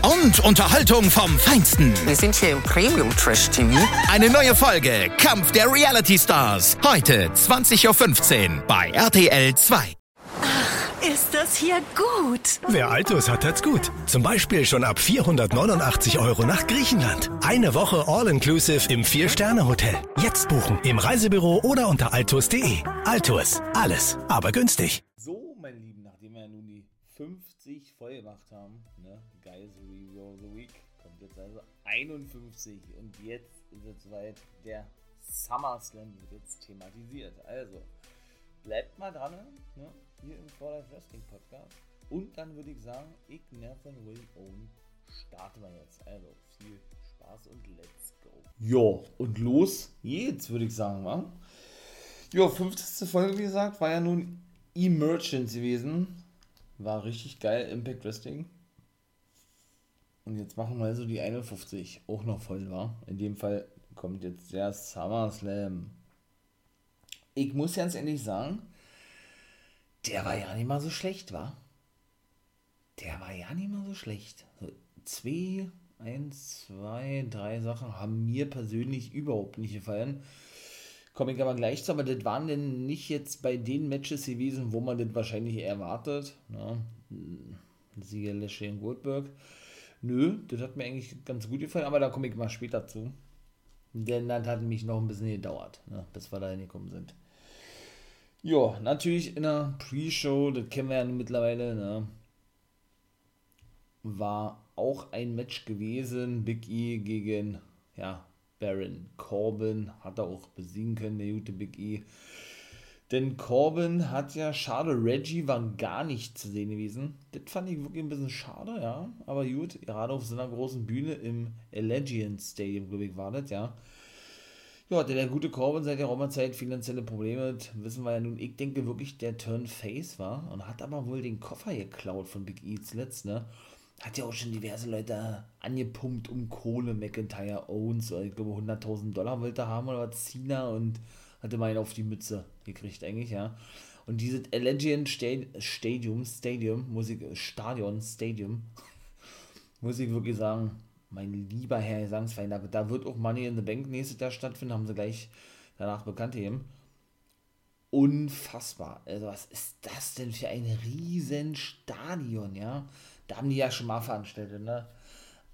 Und Unterhaltung vom Feinsten. Wir sind hier im Premium Trash TV. Eine neue Folge Kampf der Reality Stars. Heute 20.15 Uhr bei RTL 2. Ist das hier gut? Wer Altus hat, hat's gut. Zum Beispiel schon ab 489 Euro nach Griechenland. Eine Woche All-Inclusive im Vier-Sterne-Hotel. Jetzt buchen im Reisebüro oder unter altus.de. Altus, alles, aber günstig. So, meine Lieben, nachdem wir ja nun die 50 voll gemacht haben, 51 und jetzt ist es soweit, der SummerSlam wird jetzt thematisiert. Also, bleibt mal dran, ne? hier im For Life Wrestling Podcast. Und dann würde ich sagen, ich, Nathan Will Own, starten wir jetzt. Also viel Spaß und let's go. Jo, und los geht's, würde ich sagen, wa? Jo, 50. Folge, wie gesagt, war ja nun Emergence gewesen. War richtig geil, Impact Wrestling. Und jetzt machen wir also die 51 auch noch voll, war. In dem Fall kommt jetzt der SummerSlam. Ich muss ganz ehrlich sagen, der war ja nicht mal so schlecht, war. Der war ja nicht mal so schlecht. So, zwei, eins, zwei, drei Sachen haben mir persönlich überhaupt nicht gefallen. Komme ich aber gleich zu, aber das waren denn nicht jetzt bei den Matches gewesen, wo man das wahrscheinlich erwartet. Ne? Sieger Lashley Goldberg. Nö, das hat mir eigentlich ganz gut gefallen, aber da komme ich mal später zu. Denn das hat mich noch ein bisschen gedauert, ne, bis wir da hingekommen sind. Ja, natürlich in der Pre-Show, das kennen wir ja mittlerweile, ne, war auch ein Match gewesen. Big E gegen, ja, Baron Corbin hat er auch besiegen können, der gute Big E. Denn Corbin hat ja, schade, Reggie war gar nicht zu sehen gewesen. Das fand ich wirklich ein bisschen schade, ja. Aber gut, gerade auf so einer großen Bühne im Allegiant Stadium, glaube ich, war das, ja. Ja, der, der gute Corbin seit der Roma-Zeit finanzielle Probleme, wissen wir ja nun. Ich denke wirklich, der Turn Face war und hat aber wohl den Koffer geklaut von Big E zuletzt, ne? Hat ja auch schon diverse Leute angepumpt um Kohle, McIntyre Owens, ich glaube 100.000 Dollar wollte haben oder was, Cena und hatte mal einen auf die Mütze gekriegt eigentlich, ja. Und dieses Allegiant Stadium, Stadium, Musik, Stadion, Stadium, muss ich wirklich sagen, mein lieber Herr Gesangsverein, da, da wird auch Money in the Bank nächstes Jahr stattfinden, haben sie gleich danach bekannt gegeben. Unfassbar. Also, was ist das denn für ein Riesenstadion, ja? Da haben die ja schon mal veranstaltet, ne?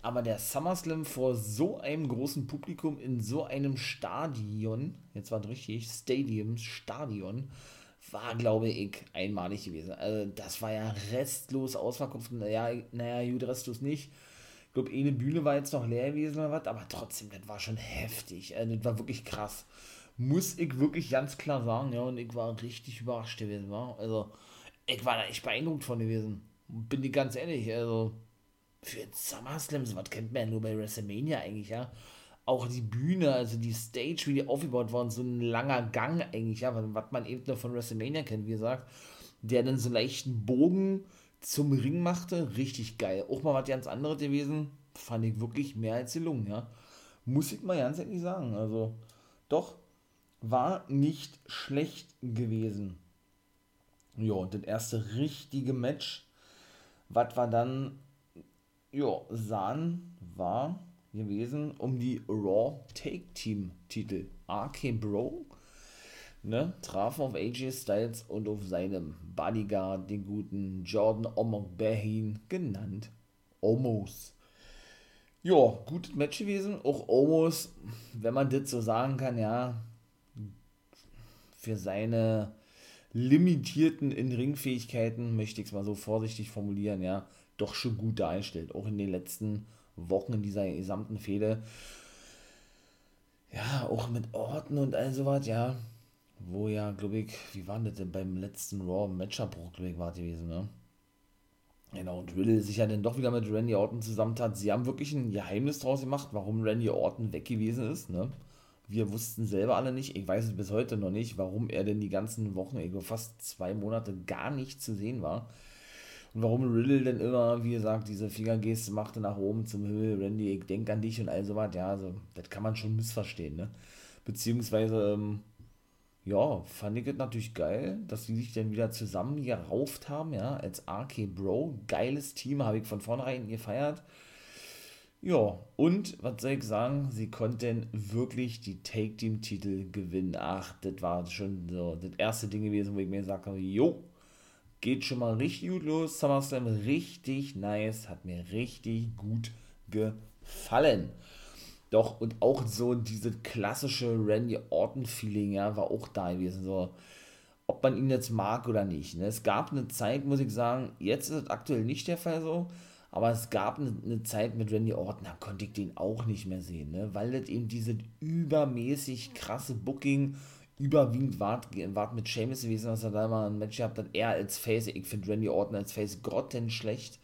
Aber der SummerSlam vor so einem großen Publikum in so einem Stadion, jetzt war es richtig, Stadium, Stadion, war, glaube ich, einmalig gewesen. Also, das war ja restlos ausverkauft. Naja, naja, gut, restlos nicht. Ich glaube, eine Bühne war jetzt noch leer gewesen oder was, aber trotzdem, das war schon heftig. Also, das war wirklich krass. Muss ich wirklich ganz klar sagen, ja, und ich war richtig überrascht gewesen, war. Also, ich war da echt beeindruckt von gewesen. Bin ich ganz ehrlich, also, für SummerSlam, was kennt man ja nur bei WrestleMania eigentlich, ja. Auch die Bühne, also die Stage, wie die aufgebaut worden, so ein langer Gang eigentlich, ja, was man eben nur von WrestleMania kennt, wie gesagt, der dann so einen leichten Bogen zum Ring machte, richtig geil. Auch mal was ganz anderes gewesen, fand ich wirklich mehr als gelungen, ja. Muss ich mal ganz ehrlich sagen, also, doch, war nicht schlecht gewesen. Ja, und das erste richtige Match, was war dann ja, sahen, war gewesen um die Raw Take Team Titel. RK Bro ne, trafen auf AJ Styles und auf seinem Bodyguard, den guten Jordan Omok-Behin, genannt Omos. Ja, gutes Match gewesen. Auch Omos, wenn man das so sagen kann, ja, für seine limitierten In-Ring-Fähigkeiten, möchte ich es mal so vorsichtig formulieren, ja, doch schon gut dargestellt. Auch in den letzten Wochen in dieser gesamten Fehde. Ja, auch mit Orten und all sowas, ja. Wo ja, glaube ich, wie war das denn beim letzten Raw Matchabbruch, glaube ich, war gewesen, ne? Genau, und Riddle sich ja dann doch wieder mit Randy Orton zusammentat. Sie haben wirklich ein Geheimnis draus gemacht, warum Randy Orton weg gewesen ist, ne? Wir wussten selber alle nicht, ich weiß es bis heute noch nicht, warum er denn die ganzen Wochen, ich fast zwei Monate gar nicht zu sehen war. Und warum Riddle denn immer, wie gesagt, diese Fingergeste machte nach oben zum Himmel, Randy, ich denke an dich und all sowas, ja, also, das kann man schon missverstehen, ne? Beziehungsweise, ähm, ja, fand ich es natürlich geil, dass die sich dann wieder zusammen gerauft haben, ja, als RK Bro. Geiles Team, habe ich von vornherein gefeiert. Ja, und was soll ich sagen, sie konnten wirklich die Take-Team-Titel gewinnen. Ach, das war schon so das erste Ding gewesen, wo ich mir gesagt habe, jo, geht schon mal richtig gut los. SummerSlam richtig nice, hat mir richtig gut gefallen. Doch, und auch so dieses klassische Randy Orton-Feeling, ja, war auch da gewesen. So, ob man ihn jetzt mag oder nicht. Ne? Es gab eine Zeit, muss ich sagen, jetzt ist es aktuell nicht der Fall so, aber es gab eine, eine Zeit mit Randy Orton, da konnte ich den auch nicht mehr sehen, ne? weil das eben dieses übermäßig krasse Booking überwiegend war, war mit Seamus gewesen, dass er da mal ein Match gehabt hat, er als Face, ich finde Randy Orton als Face grottenschlecht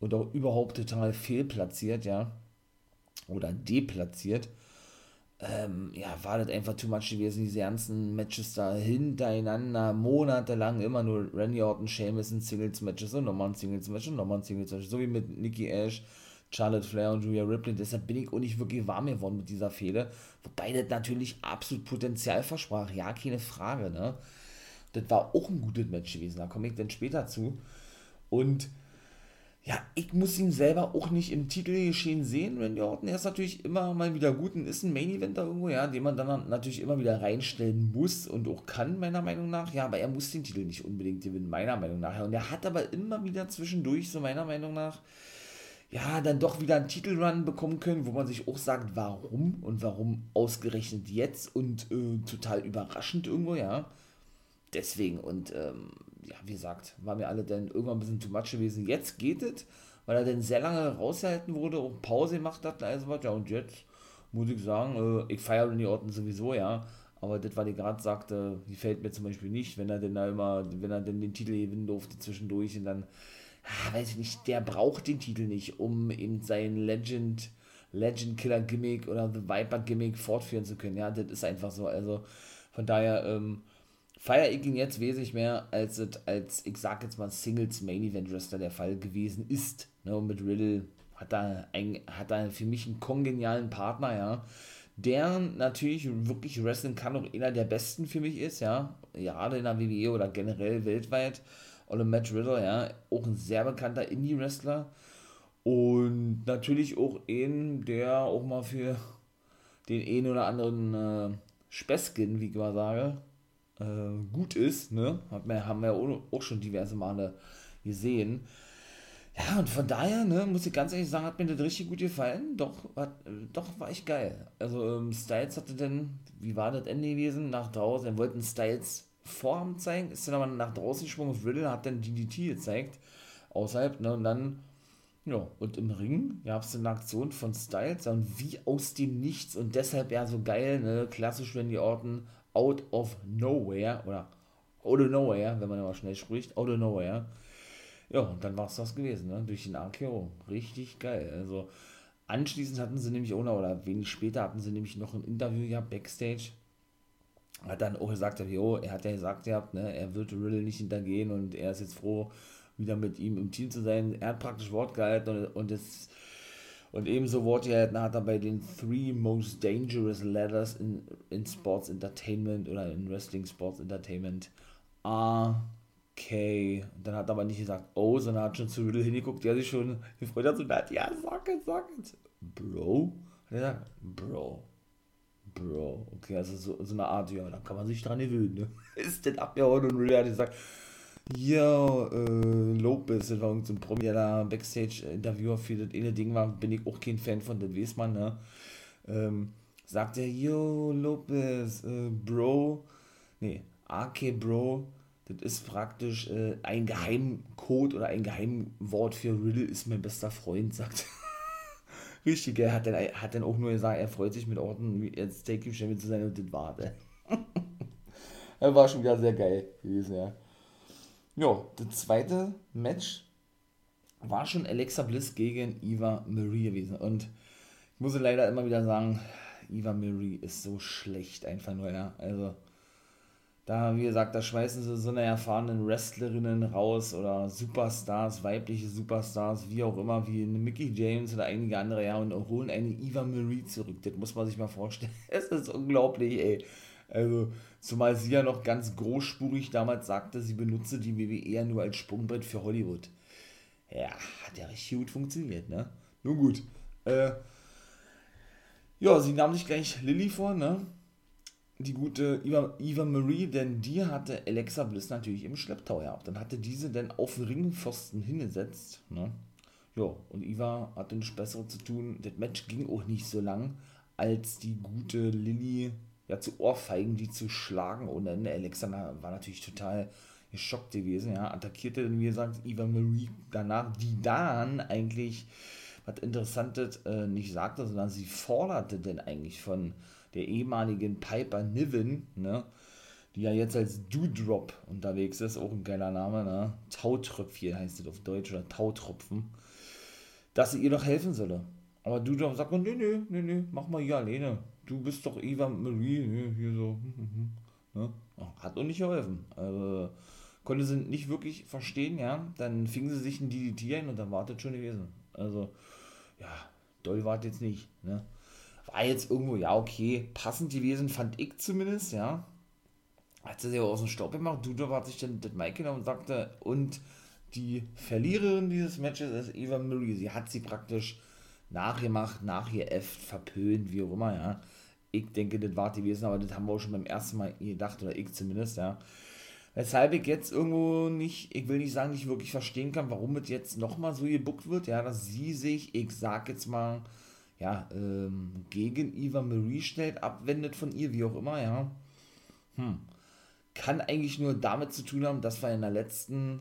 und auch überhaupt total fehlplatziert, ja. Oder deplatziert. Ähm, ja, war das einfach too much gewesen, diese ganzen Matches da hintereinander, monatelang immer nur Randy Orton, Sheamus in Singles-Matches und nochmal ein Singles-Match und nochmal ein Singles-Match, so wie mit Nikki Ash, Charlotte Flair und Julia Ripley. Deshalb bin ich auch nicht wirklich warm geworden mit dieser Fehde, wobei das natürlich absolut Potenzial versprach, ja, keine Frage, ne. Das war auch ein gutes Match gewesen, da komme ich dann später zu. Und ja, ich muss ihn selber auch nicht im Titelgeschehen sehen. Randy Orton, er ist natürlich immer mal wieder gut und ist ein Main Eventer irgendwo, ja, den man dann natürlich immer wieder reinstellen muss und auch kann, meiner Meinung nach. Ja, aber er muss den Titel nicht unbedingt gewinnen, meiner Meinung nach. Und er hat aber immer wieder zwischendurch, so meiner Meinung nach, ja, dann doch wieder einen Titelrun bekommen können, wo man sich auch sagt, warum und warum ausgerechnet jetzt und äh, total überraschend irgendwo, ja. Deswegen und ähm, ja, wie gesagt, war mir alle dann irgendwann ein bisschen too much gewesen. Jetzt geht es, weil er dann sehr lange rausgehalten wurde, auch Pause gemacht hat, also was, ja, und jetzt muss ich sagen, äh, ich feiere die Orten sowieso, ja, aber das, was ich gerade sagte, die fällt mir zum Beispiel nicht, wenn er denn da immer, wenn er denn den Titel gewinnen durfte zwischendurch und dann, weiß ich nicht, der braucht den Titel nicht, um eben sein Legend, Legend Killer Gimmick oder The Viper Gimmick fortführen zu können, ja, das ist einfach so, also von daher, ähm, feiere ich ihn jetzt wesentlich mehr, als als, ich sag jetzt mal, Singles Main Event Wrestler der Fall gewesen ist. Ne, und mit Riddle hat er, ein, für mich einen kongenialen Partner, ja, der natürlich wirklich wrestlen kann, auch einer der besten für mich ist, ja, gerade in der WWE oder generell weltweit. Oder Matt Riddle, ja, auch ein sehr bekannter Indie-Wrestler und natürlich auch ein, der auch mal für den einen oder anderen äh, Späßchen, wie ich mal sage, äh, gut ist, ne? Hat wir, haben wir auch schon diverse Male gesehen. Ja, und von daher, ne, muss ich ganz ehrlich sagen, hat mir das richtig gut gefallen. Doch, hat, doch war ich geil. Also, ähm, Styles hatte dann, wie war das Ende gewesen? Nach draußen, er wollten Styles Vorhaben zeigen, ist dann aber nach draußen gesprungen Riddle, hat dann DDT gezeigt, außerhalb, ne, und dann, ja, und im Ring gab es eine Aktion von Styles, und wie aus dem Nichts, und deshalb ja so geil, ne, klassisch, wenn die Orten out of nowhere oder out of nowhere, wenn man immer schnell spricht, out of nowhere. Ja, und dann war es das gewesen, ne? Durch den RKO. Richtig geil. Also anschließend hatten sie nämlich noch, oder wenig später hatten sie nämlich noch ein Interview gehabt, Backstage. Hat dann auch gesagt, jo, er hat ja gesagt gehabt, ne, er wird Riddle nicht hintergehen und er ist jetzt froh, wieder mit ihm im Team zu sein. Er hat praktisch Wort gehalten und, und es und ebenso wurde er hat er bei den Three Most Dangerous Letters in, in Sports Entertainment oder in Wrestling Sports Entertainment K. Und dann hat er aber nicht gesagt oh, sondern hat schon zu Riddle hingeguckt, der sich schon gefreut hat und hat, ja, sag es, sag es. Bro? Hat er gesagt, Bro. Bro. Okay, also so, so eine Art, ja, da kann man sich dran gewöhnen, ne? Ist denn abgehauen und Riddle hat gesagt, ja, äh, Lopez, das war irgendein so Promi, der da Backstage-Interviewer für das eine Ding war, bin ich auch kein Fan von, das weiß man, ne? Ähm, sagt er, yo, Lopez, äh, Bro, nee, AK Bro, das ist praktisch äh, ein Geheimcode oder ein Geheimwort für Riddle ist mein bester Freund, sagt Richtig, er hat dann, hat dann auch nur gesagt, er freut sich mit Orten jetzt Take Him Champion zu sein und das war der. war schon wieder sehr geil gewesen, ja. Ja, das zweite Match war schon Alexa Bliss gegen Eva Marie gewesen. Und ich muss leider immer wieder sagen, Eva Marie ist so schlecht einfach nur, ja. Also, da, wie gesagt, da schmeißen sie so eine erfahrenen Wrestlerinnen raus oder Superstars, weibliche Superstars, wie auch immer, wie eine Mickey James oder einige andere, ja, und holen eine Eva Marie zurück. Das muss man sich mal vorstellen. Es ist unglaublich, ey. Also, zumal sie ja noch ganz großspurig damals sagte, sie benutze die WWE eher nur als Sprungbrett für Hollywood. Ja, hat ja richtig gut funktioniert, ne? Nun gut. Äh, ja, sie nahm sich gleich Lilly vor, ne? Die gute Eva, Eva Marie, denn die hatte Alexa Bliss natürlich im Schlepptau gehabt. Dann hatte diese dann auf den Ringpfosten hingesetzt. Ne? Ja, und Eva hatte nichts Besseres zu tun. Das Match ging auch nicht so lang, als die gute Lilly ja, zu Ohrfeigen, die zu schlagen. Und dann Alexa war natürlich total geschockt gewesen. Ja, attackierte dann, wie gesagt, Eva Marie danach, die dann eigentlich, was Interessantes äh, nicht sagte, sondern sie forderte denn eigentlich von der ehemaligen Piper Niven, ne, die ja jetzt als Doodrop unterwegs ist, auch ein geiler Name, ne, Tautröpfchen heißt es auf Deutsch, oder Tautropfen, dass sie ihr doch helfen solle. Aber Doodrop sagt, nee, nee, nee, nee, mach mal hier alleine. Du bist doch Eva Marie, ne, hier so, hm, hm, hm, ne? hat auch nicht geholfen. Also, konnte sie nicht wirklich verstehen, ja, dann fingen sie sich ein DDT ein und dann war das schon gewesen. Also, ja, doll war jetzt nicht, ne war jetzt irgendwo, ja, okay, passend gewesen, fand ich zumindest, ja. Hat sie sich aus dem Staub gemacht. Dudo hat sich dann das Mic genommen und sagte, und die Verliererin dieses Matches ist Eva Marie. Sie hat sie praktisch nachgemacht, nachgeäfft, verpönt, wie auch immer, ja. Ich denke, das war gewesen, aber das haben wir auch schon beim ersten Mal gedacht, oder ich zumindest, ja. Weshalb ich jetzt irgendwo nicht, ich will nicht sagen, nicht wirklich verstehen kann, warum es jetzt nochmal so gebuckt wird, ja, dass sie sich, ich sag jetzt mal, ja, ähm, gegen Eva Marie stellt, abwendet von ihr, wie auch immer, ja. Hm. Kann eigentlich nur damit zu tun haben, dass wir in der letzten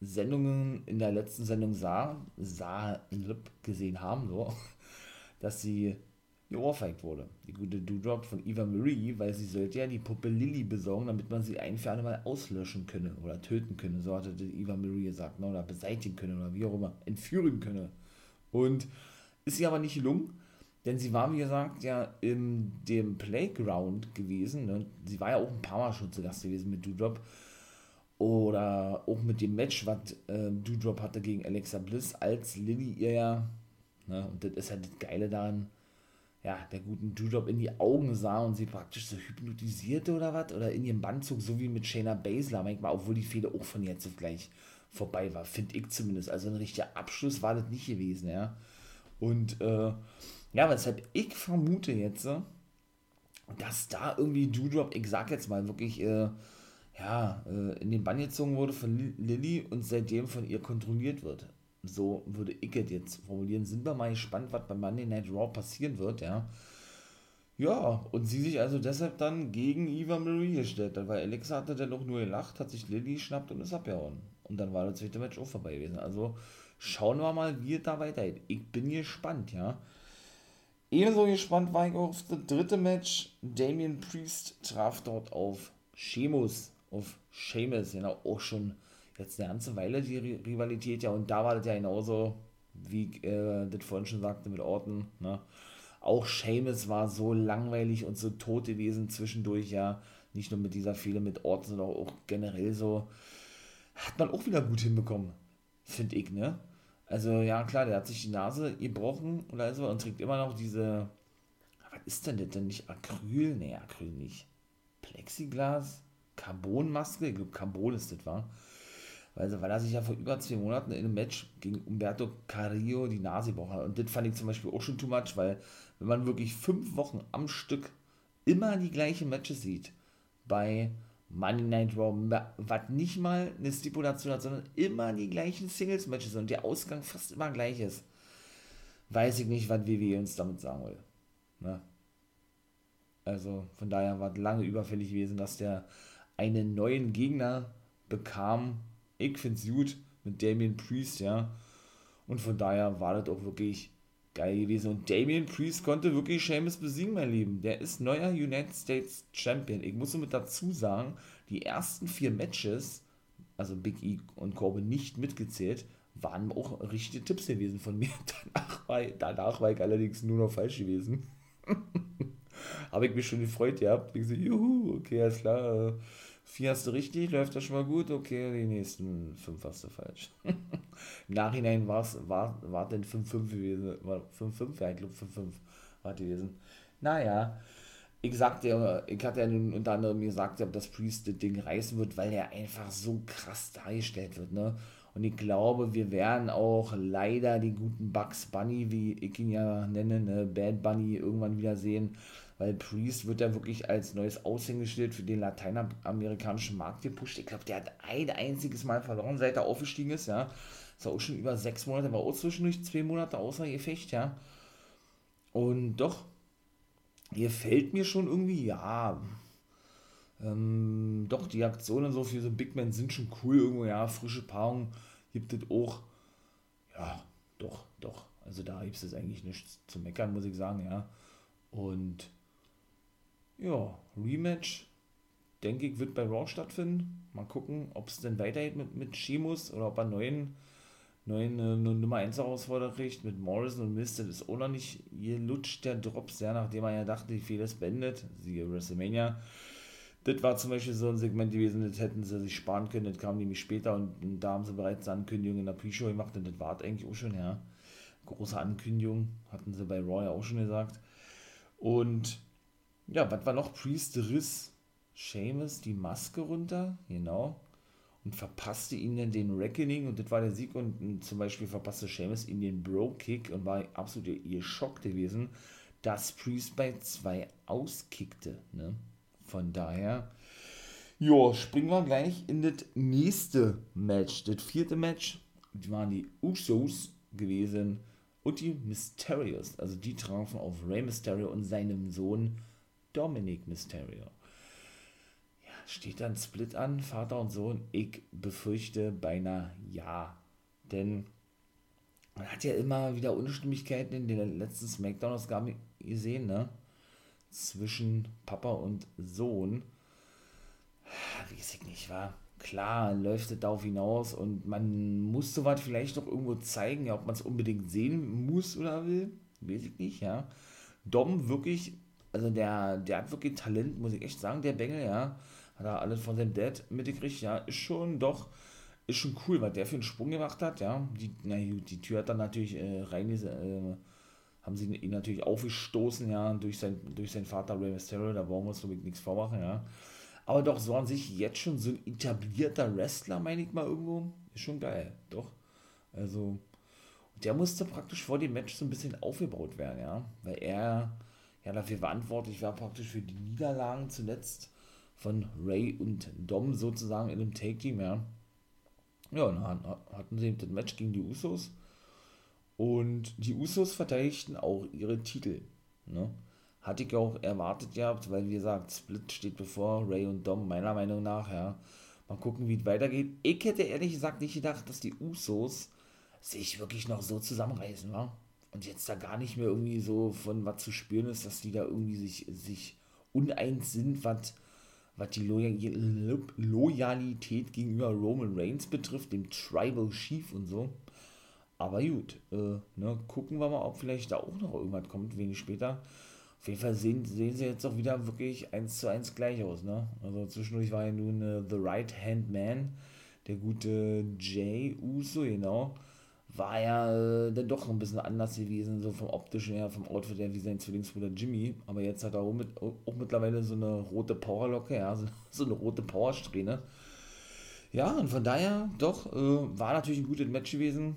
Sendungen, in der letzten Sendung sah, sah, gesehen haben, so, dass sie geohrfeigt wurde. Die gute Doodrop von Eva Marie, weil sie sollte ja die Puppe Lilly besorgen, damit man sie ein für alle Mal auslöschen könne oder töten könne, so hatte Eva Marie gesagt, ne, oder beseitigen könne oder wie auch immer, entführen könne. Und ist sie aber nicht gelungen, denn sie war, wie gesagt, ja in dem Playground gewesen. Ne? Sie war ja auch ein paar Mal schon zu Gast gewesen mit Doodrop. Oder auch mit dem Match, was äh, Doodrop hatte gegen Alexa Bliss, als Lilly ihr ja, ne? und das ist halt das Geile daran, ja, der guten Doodrop in die Augen sah und sie praktisch so hypnotisierte oder was, oder in ihrem Bandzug, so wie mit Shayna Baszler manchmal, obwohl die Fehde auch von jetzt auf gleich vorbei war, finde ich zumindest. Also ein richtiger Abschluss war das nicht gewesen, ja. Und äh, ja, weshalb ich vermute jetzt, dass da irgendwie Doodrop, ich sag jetzt mal wirklich, äh, ja, äh, in den Bann gezogen wurde von Lilly und seitdem von ihr kontrolliert wird. So würde ich es jetzt formulieren. Sind wir mal gespannt, was bei Monday Night Raw passieren wird, ja. Ja, und sie sich also deshalb dann gegen Eva Marie gestellt hat, weil Alexa hatte dann auch nur gelacht, hat sich Lilly geschnappt und ist abgehauen. Und dann war das zweite Match auch vorbei gewesen. Also schauen wir mal, wie es da weitergeht. Ich bin gespannt, ja. Ebenso gespannt war ich auf das dritte Match. Damien Priest traf dort auf Sheamus, auf Sheamus, genau, auch schon jetzt eine ganze Weile die Rivalität, ja, und da war das ja genauso, wie äh, das vorhin schon sagte mit Orton, ne? Auch Sheamus war so langweilig und so tot gewesen zwischendurch, ja. Nicht nur mit dieser Fehler mit Orton, sondern auch generell so. Hat man auch wieder gut hinbekommen, finde ich, ne? Also ja, klar, der hat sich die Nase gebrochen oder so und trägt immer noch diese, was ist denn das denn nicht? Acryl? Nee, Acryl nicht. Plexiglas? Carbonmaske? Ich glaube, Carbon ist das, war. Also, weil er sich ja vor über zwei Monaten in einem Match gegen Umberto Carrillo die Nase gebrochen hat. Und das fand ich zum Beispiel auch schon too much, weil wenn man wirklich fünf Wochen am Stück immer die gleichen Matches sieht, bei Money Night Raw, was nicht mal eine Stipulation hat, sondern immer die gleichen Singles-Matches und der Ausgang fast immer gleich ist. Weiß ich nicht, was WWE uns damit sagen will. Ne? Also von daher war es lange überfällig gewesen, dass der einen neuen Gegner bekam. Ich finde es gut mit Damien Priest, ja. Und von daher war das auch wirklich geil gewesen. Und Damien Priest konnte wirklich Seamus besiegen, mein Lieben. Der ist neuer United States Champion. Ich muss somit dazu sagen, die ersten vier Matches, also Big E und Corbin nicht mitgezählt, waren auch richtige Tipps gewesen von mir. Danach war, danach war ich allerdings nur noch falsch gewesen. Habe ich mich schon gefreut gehabt. Ich so, juhu, okay, alles klar. Vier hast du richtig, läuft das schon mal gut. Okay, die nächsten fünf hast du falsch. Im Nachhinein war es denn 5-5 gewesen. 5-5? Ja, ich glaube 5-5 war gewesen. Naja, ich sagte ich hatte ja nun unter anderem gesagt, dass Priest das Ding reißen wird, weil er einfach so krass dargestellt wird, ne? Und ich glaube, wir werden auch leider den guten Bugs Bunny, wie ich ihn ja nenne, ne, Bad Bunny, irgendwann wieder sehen, weil Priest wird ja wirklich als neues Aushängeschild für den lateinamerikanischen Markt gepusht. Ich glaube, der hat ein einziges Mal verloren, seit er aufgestiegen ist, ja. Ist auch schon über sechs Monate, war auch zwischendurch zwei Monate außer Gefecht, ja. Und doch, gefällt mir schon irgendwie, ja. Ähm, doch, die Aktionen so für so Big Men sind schon cool irgendwo, ja. Frische Paarung gibt es auch. Ja, doch, doch. Also da gibt es eigentlich nichts zu meckern, muss ich sagen, ja. Und ja, Rematch, denke ich, wird bei Raw stattfinden. Mal gucken, ob es denn weitergeht mit, mit Sheamus oder ob er neuen neuen äh, Nummer 1 Herausforderer kriegt mit Morrison und Mist, das ist auch noch nicht lutscht der Drops, ja, nachdem er ja dachte, die Fehler beendet, siehe WrestleMania. Das war zum Beispiel so ein Segment gewesen, das hätten sie sich sparen können, das kam nämlich später und, und da haben sie bereits eine Ankündigung in der Pre-Show gemacht und das war eigentlich auch schon, ja. Große Ankündigung, hatten sie bei Raw ja auch schon gesagt. Und ja, was war noch? Priest riss Seamus die Maske runter, genau und verpasste ihnen den Reckoning und das war der Sieg und, zum Beispiel verpasste Seamus ihnen den Bro-Kick und war absolut ihr Schock gewesen, dass Priest bei 2 auskickte. Ne? Von daher, ja, springen wir gleich in das nächste Match. Das vierte Match die waren die Usos gewesen und die Mysterios. Also die trafen auf Rey Mysterio und seinem Sohn Dominic Mysterio steht dann Split an, Vater und Sohn? Ich befürchte beinahe ja. Denn man hat ja immer wieder Unstimmigkeiten in den letzten Smackdown-Ausgaben gesehen, ne? Zwischen Papa und Sohn. Ich nicht, war. Klar, läuft es darauf hinaus und man muss sowas vielleicht doch irgendwo zeigen, ja, ob man es unbedingt sehen muss oder will. Weiß ich nicht, ja. Dom wirklich, also der, der hat wirklich Talent, muss ich echt sagen, der Bengel, ja hat er alles von seinem Dad mitgekriegt, ja, ist schon doch, ist schon cool, was der für einen Sprung gemacht hat, ja. Die, na, die Tür hat dann natürlich äh, rein, äh, haben sie ihn natürlich aufgestoßen, ja, durch, sein, durch seinen Vater Rey Mysterio, da brauchen wir uns, glaube ich, nichts vormachen, ja. Aber doch so an sich jetzt schon so ein etablierter Wrestler, meine ich mal irgendwo, ist schon geil, doch. Also, der musste praktisch vor dem Match so ein bisschen aufgebaut werden, ja, weil er ja dafür verantwortlich war, praktisch für die Niederlagen zuletzt von Ray und Dom sozusagen in einem Take-Team, ja. Ja, und dann hatten sie das Match gegen die Usos. Und die Usos verteidigten auch ihre Titel. Ne? Hatte ich auch erwartet gehabt, weil wie gesagt, Split steht bevor, Ray und Dom, meiner Meinung nach, ja. Mal gucken, wie es weitergeht. Ich hätte ehrlich gesagt nicht gedacht, dass die Usos sich wirklich noch so zusammenreißen, wa? Und jetzt da gar nicht mehr irgendwie so von was zu spüren ist, dass die da irgendwie sich, sich uneins sind, was die Loyalität gegenüber Roman Reigns betrifft, dem Tribal Chief und so. Aber gut, äh, ne, gucken wir mal, ob vielleicht da auch noch irgendwas kommt, wenig später. Auf jeden Fall sehen, sehen sie jetzt auch wieder wirklich eins zu eins gleich aus. Ne? Also zwischendurch war ja nun äh, The Right Hand Man, der gute Jay Uso, genau war ja äh, dann doch ein bisschen anders gewesen, so vom optischen her, vom Outfit her, wie sein Zwillingsbruder Jimmy. Aber jetzt hat er auch, mit, auch mittlerweile so eine rote Powerlocke, ja, so, so eine rote Powersträhne. Ja, und von daher, doch, äh, war natürlich ein gutes Match gewesen.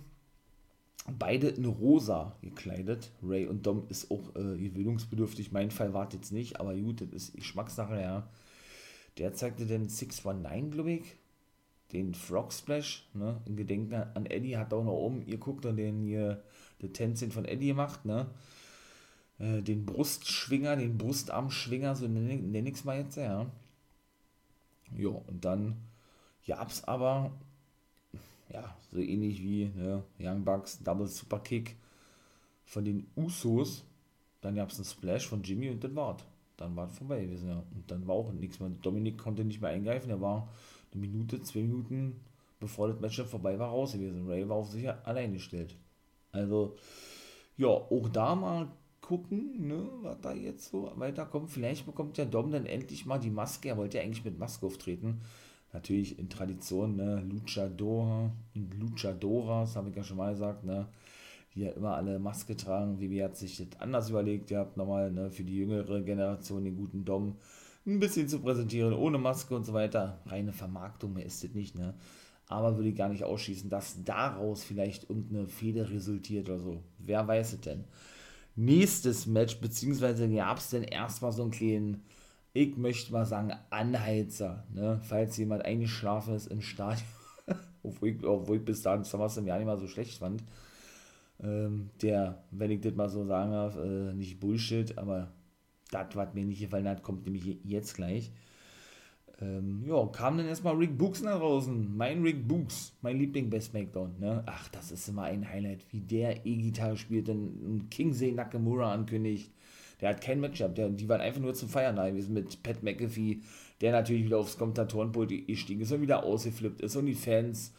Beide in rosa gekleidet. Ray und Dom ist auch äh, gewöhnungsbedürftig. Mein Fall war jetzt nicht, aber gut, das ist Geschmackssache, ja. Der zeigte dann 619, glaube ich den Frog Splash, ne, in Gedenken an Eddie, hat auch noch oben, ihr guckt dann den hier, der Tänzchen von Eddie gemacht, ne, äh, den Brustschwinger, den Brustarmschwinger, so nenne nenn ich es mal jetzt, ja. Jo, und dann gab's aber, ja, so ähnlich wie ne, Young Bucks Double Super Kick von den Usos, dann gab es einen Splash von Jimmy und das war's. Dann war es vorbei ja. Und dann war auch nichts mehr. Dominik konnte nicht mehr eingreifen, er war eine Minute, zwei Minuten bevor das Match vorbei war, raus gewesen. Ray war auf sich allein gestellt. Also, ja, auch da mal gucken, ne, was da jetzt so weiterkommt. Vielleicht bekommt der Dom dann endlich mal die Maske. Er wollte ja eigentlich mit Maske auftreten. Natürlich in Tradition, ne, Luchador und Luchadoras, habe ich ja schon mal gesagt, ne, die ja immer alle Maske tragen. Wie hat sich das anders überlegt? Ihr habt nochmal, ne, für die jüngere Generation den guten Dom ein bisschen zu präsentieren, ohne Maske und so weiter. Reine Vermarktung, mehr ist das nicht, ne. Aber würde ich gar nicht ausschließen, dass daraus vielleicht irgendeine Fehde resultiert oder so. Wer weiß es denn? nächstes Match, beziehungsweise gab es denn erstmal so einen kleinen, ich möchte mal sagen, Anheizer, ne? falls jemand eingeschlafen ist im Stadion, obwohl, ich, obwohl ich bis dahin SummerSlam ja nicht mal so schlecht fand, ähm, der, wenn ich das mal so sagen darf, äh, nicht Bullshit, aber das, was mir nicht gefallen hat, kommt nämlich jetzt gleich. Ähm, ja, kam dann erstmal Rick Books nach draußen. Mein Rick Books, mein Liebling bei SmackDown. Ne? Ach, das ist immer ein Highlight, wie der E-Gitarre spielt, dann Kingsey Nakamura ankündigt. Der hat kein Matchup, der, die waren einfach nur zum Feiern da gewesen mit Pat McAfee, der natürlich wieder aufs Kommentatorenpult gestiegen ist und wieder ausgeflippt ist und die Fans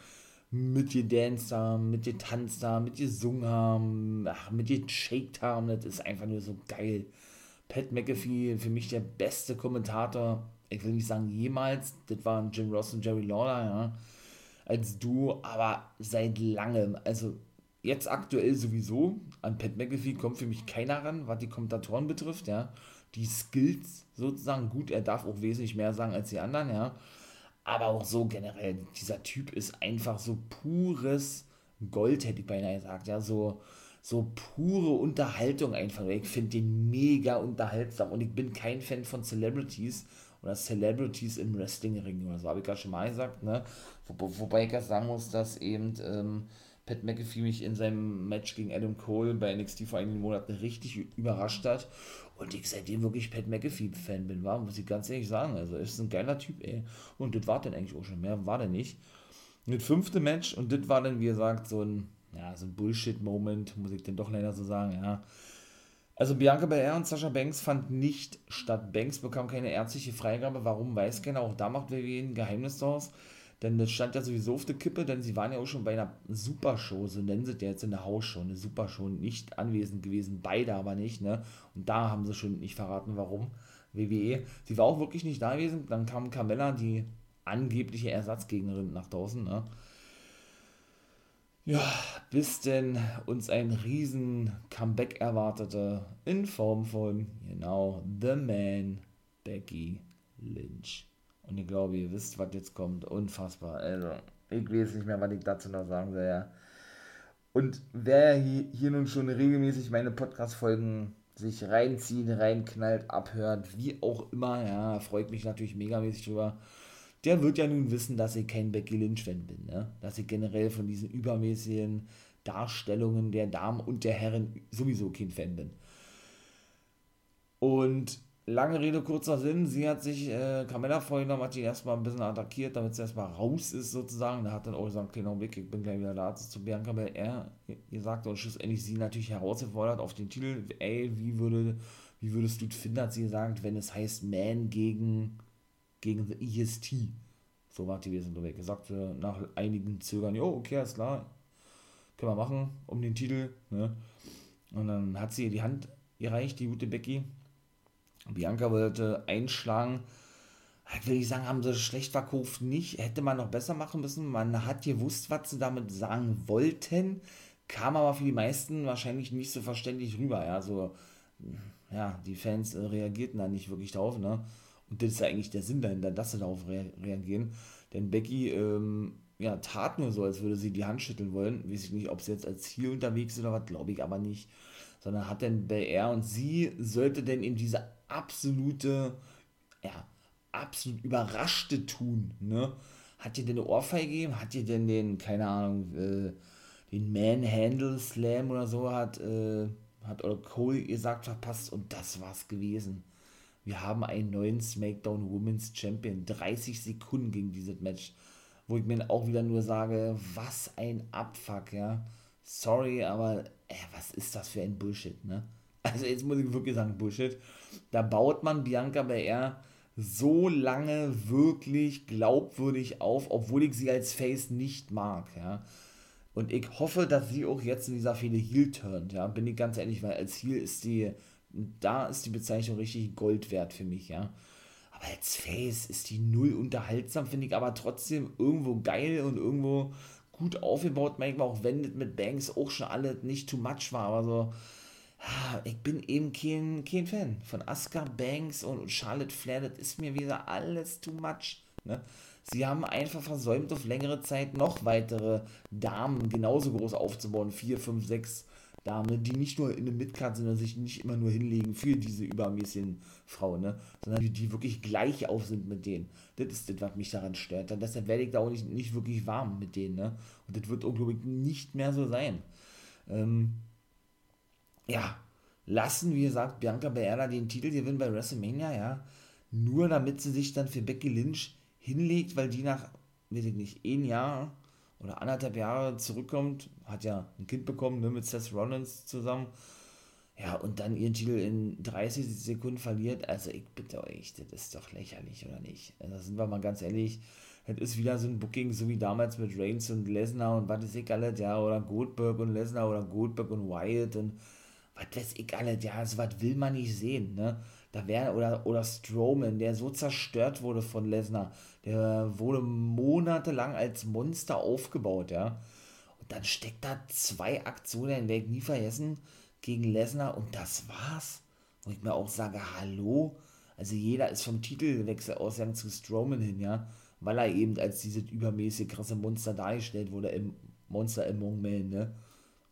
mit gedanced haben, mit getanzt haben, mit gesungen haben, ach, mit geshaked haben, das ist einfach nur so geil. Pat McAfee, für mich der beste Kommentator ich will nicht sagen jemals, das waren Jim Ross und Jerry Lawler, ja, als Duo, aber seit langem, also jetzt aktuell sowieso, an Pat McAfee kommt für mich keiner ran, was die Kommentatoren betrifft, ja, die Skills sozusagen, gut, er darf auch wesentlich mehr sagen als die anderen, ja, aber auch so generell, dieser Typ ist einfach so pures Gold, hätte ich beinahe gesagt, ja, so, so pure Unterhaltung einfach. Ich finde den mega unterhaltsam und ich bin kein Fan von Celebrities, oder Celebrities im Wrestling-Ring oder so, habe ich gerade schon mal gesagt, ne? Wo, wobei ich ja sagen muss, dass eben ähm, Pat McAfee mich in seinem Match gegen Adam Cole bei NXT vor einigen Monaten richtig überrascht hat und ich seitdem wirklich Pat McAfee-Fan bin, war, muss ich ganz ehrlich sagen. Also ist ein geiler Typ, ey. Und das war dann eigentlich auch schon, mehr war der nicht. Das fünfte Match und das war dann, wie gesagt, so ein, ja, so ein Bullshit-Moment, muss ich denn doch leider so sagen, ja. Also Bianca Belair und Sascha Banks fand nicht statt. Banks bekam keine ärztliche Freigabe. Warum, weiß keiner. Auch da macht WWE ein Geheimnis draus. Denn das stand ja sowieso auf der Kippe, denn sie waren ja auch schon bei einer Supershow, so nennen sie es ja jetzt in der Hausshow, eine Supershow, nicht anwesend gewesen, beide aber nicht, ne? Und da haben sie schon nicht verraten, warum. WWE. Sie war auch wirklich nicht da gewesen. Dann kam Carmella, die angebliche Ersatzgegnerin, nach draußen, ne? Ja, bis denn uns ein riesen Comeback erwartete in Form von, genau, The Man, Becky Lynch. Und ich glaube, ihr wisst, was jetzt kommt. Unfassbar. Also, ich weiß nicht mehr, was ich dazu noch sagen soll. Ja. Und wer hier, nun schon regelmäßig meine Podcast-Folgen sich reinzieht, reinknallt, abhört, wie auch immer, ja, freut mich natürlich megamäßig drüber der wird ja nun wissen, dass ich kein Becky Lynch-Fan bin. Ne? Dass ich generell von diesen übermäßigen Darstellungen der Damen und der Herren sowieso kein Fan bin. Und lange Rede, kurzer Sinn, sie hat sich, äh, Carmella vorhin noch hat die erstmal ein bisschen attackiert, damit sie erstmal raus ist sozusagen. Da hat dann auch gesagt, kleiner Blick, ich bin gleich wieder da zu Bianca Belair gesagt und schlussendlich sie natürlich herausgefordert auf den Titel, ey, wie würde, wie würdest du finden, hat sie gesagt, wenn es heißt Man gegen gegen die EST. So war die Wesen weg. Er sagte nach einigen Zögern, jo, okay, ist klar, können wir machen, um den Titel. Ne? Und dann hat sie die Hand gereicht, die gute Becky. Bianca wollte einschlagen. Ich will nicht sagen, haben sie schlecht verkauft, nicht. Hätte man noch besser machen müssen. Man hat gewusst, was sie damit sagen wollten. Kam aber für die meisten wahrscheinlich nicht so verständlich rüber. Ja, so, ja die Fans äh, reagierten da nicht wirklich drauf. Ne? Und das ist eigentlich der Sinn dahinter, dass sie darauf re reagieren. Denn Becky ähm, ja, tat nur so, als würde sie die Hand schütteln wollen. Weiß ich nicht, ob sie jetzt als Ziel unterwegs ist oder was, glaube ich aber nicht. Sondern hat denn BR und sie sollte denn eben diese absolute, ja, absolut überraschte tun, ne? Hat ihr denn eine Ohrfeige gegeben? Hat ihr denn den, keine Ahnung, äh, den Manhandle Slam oder so hat, äh, hat Cole gesagt, verpasst und das war's gewesen wir haben einen neuen SmackDown Women's Champion. 30 Sekunden ging dieses Match. Wo ich mir auch wieder nur sage, was ein Abfuck, ja. Sorry, aber ey, was ist das für ein Bullshit, ne? Also jetzt muss ich wirklich sagen, Bullshit. Da baut man Bianca Belair so lange wirklich glaubwürdig auf, obwohl ich sie als Face nicht mag, ja. Und ich hoffe, dass sie auch jetzt in dieser Fehde Heel turnt, ja, bin ich ganz ehrlich, weil als Heel ist die, da ist die Bezeichnung richtig Gold wert für mich, ja. Aber als Face ist die null unterhaltsam, finde ich, aber trotzdem irgendwo geil und irgendwo gut aufgebaut, manchmal auch wenn das mit Banks auch schon alles nicht too much war, aber so, ich bin eben kein, kein Fan von Asuka Banks und Charlotte Flair, das ist mir wieder alles too much. Ne? Sie haben einfach versäumt, auf längere Zeit noch weitere Damen genauso groß aufzubauen. Vier, fünf, sechs Damen, die nicht nur in der Midcard sind und sich nicht immer nur hinlegen für diese übermäßigen Frauen, ne? sondern die, die wirklich gleich auf sind mit denen. Das ist das, was mich daran stört. Und deshalb werde ich da auch nicht, nicht wirklich warm mit denen. Ne? Und das wird auch, glaube ich, nicht mehr so sein. Ähm, ja, lassen, wie gesagt, Bianca Belair den Titel gewinnen bei WrestleMania, ja, nur damit sie sich dann für Becky Lynch hinlegt, weil die nach, weiß ich nicht, ein Jahr oder anderthalb Jahre zurückkommt, hat ja ein Kind bekommen, ne, mit Seth Rollins zusammen, ja, und dann ihren Titel in 30 Sekunden verliert, also ich bitte euch, das ist doch lächerlich, oder nicht? Also sind wir mal ganz ehrlich, das ist wieder so ein Booking, so wie damals mit Reigns und Lesnar und was ist ich alles, ja, oder Goldberg und Lesnar oder Goldberg und Wyatt und was weiß ich alles, ja, also was will man nicht sehen, ne? Da wäre, oder, oder Strowman, der so zerstört wurde von Lesnar, der wurde monatelang als Monster aufgebaut, ja. Und dann steckt da zwei Aktionen, ich nie vergessen, gegen Lesnar und das war's. Wo ich mir auch sage, hallo? Also jeder ist vom Titelwechsel ausgegangen zu Strowman hin, ja, weil er eben als dieses übermäßig krasse Monster dargestellt wurde, im Monster Among Men, ne?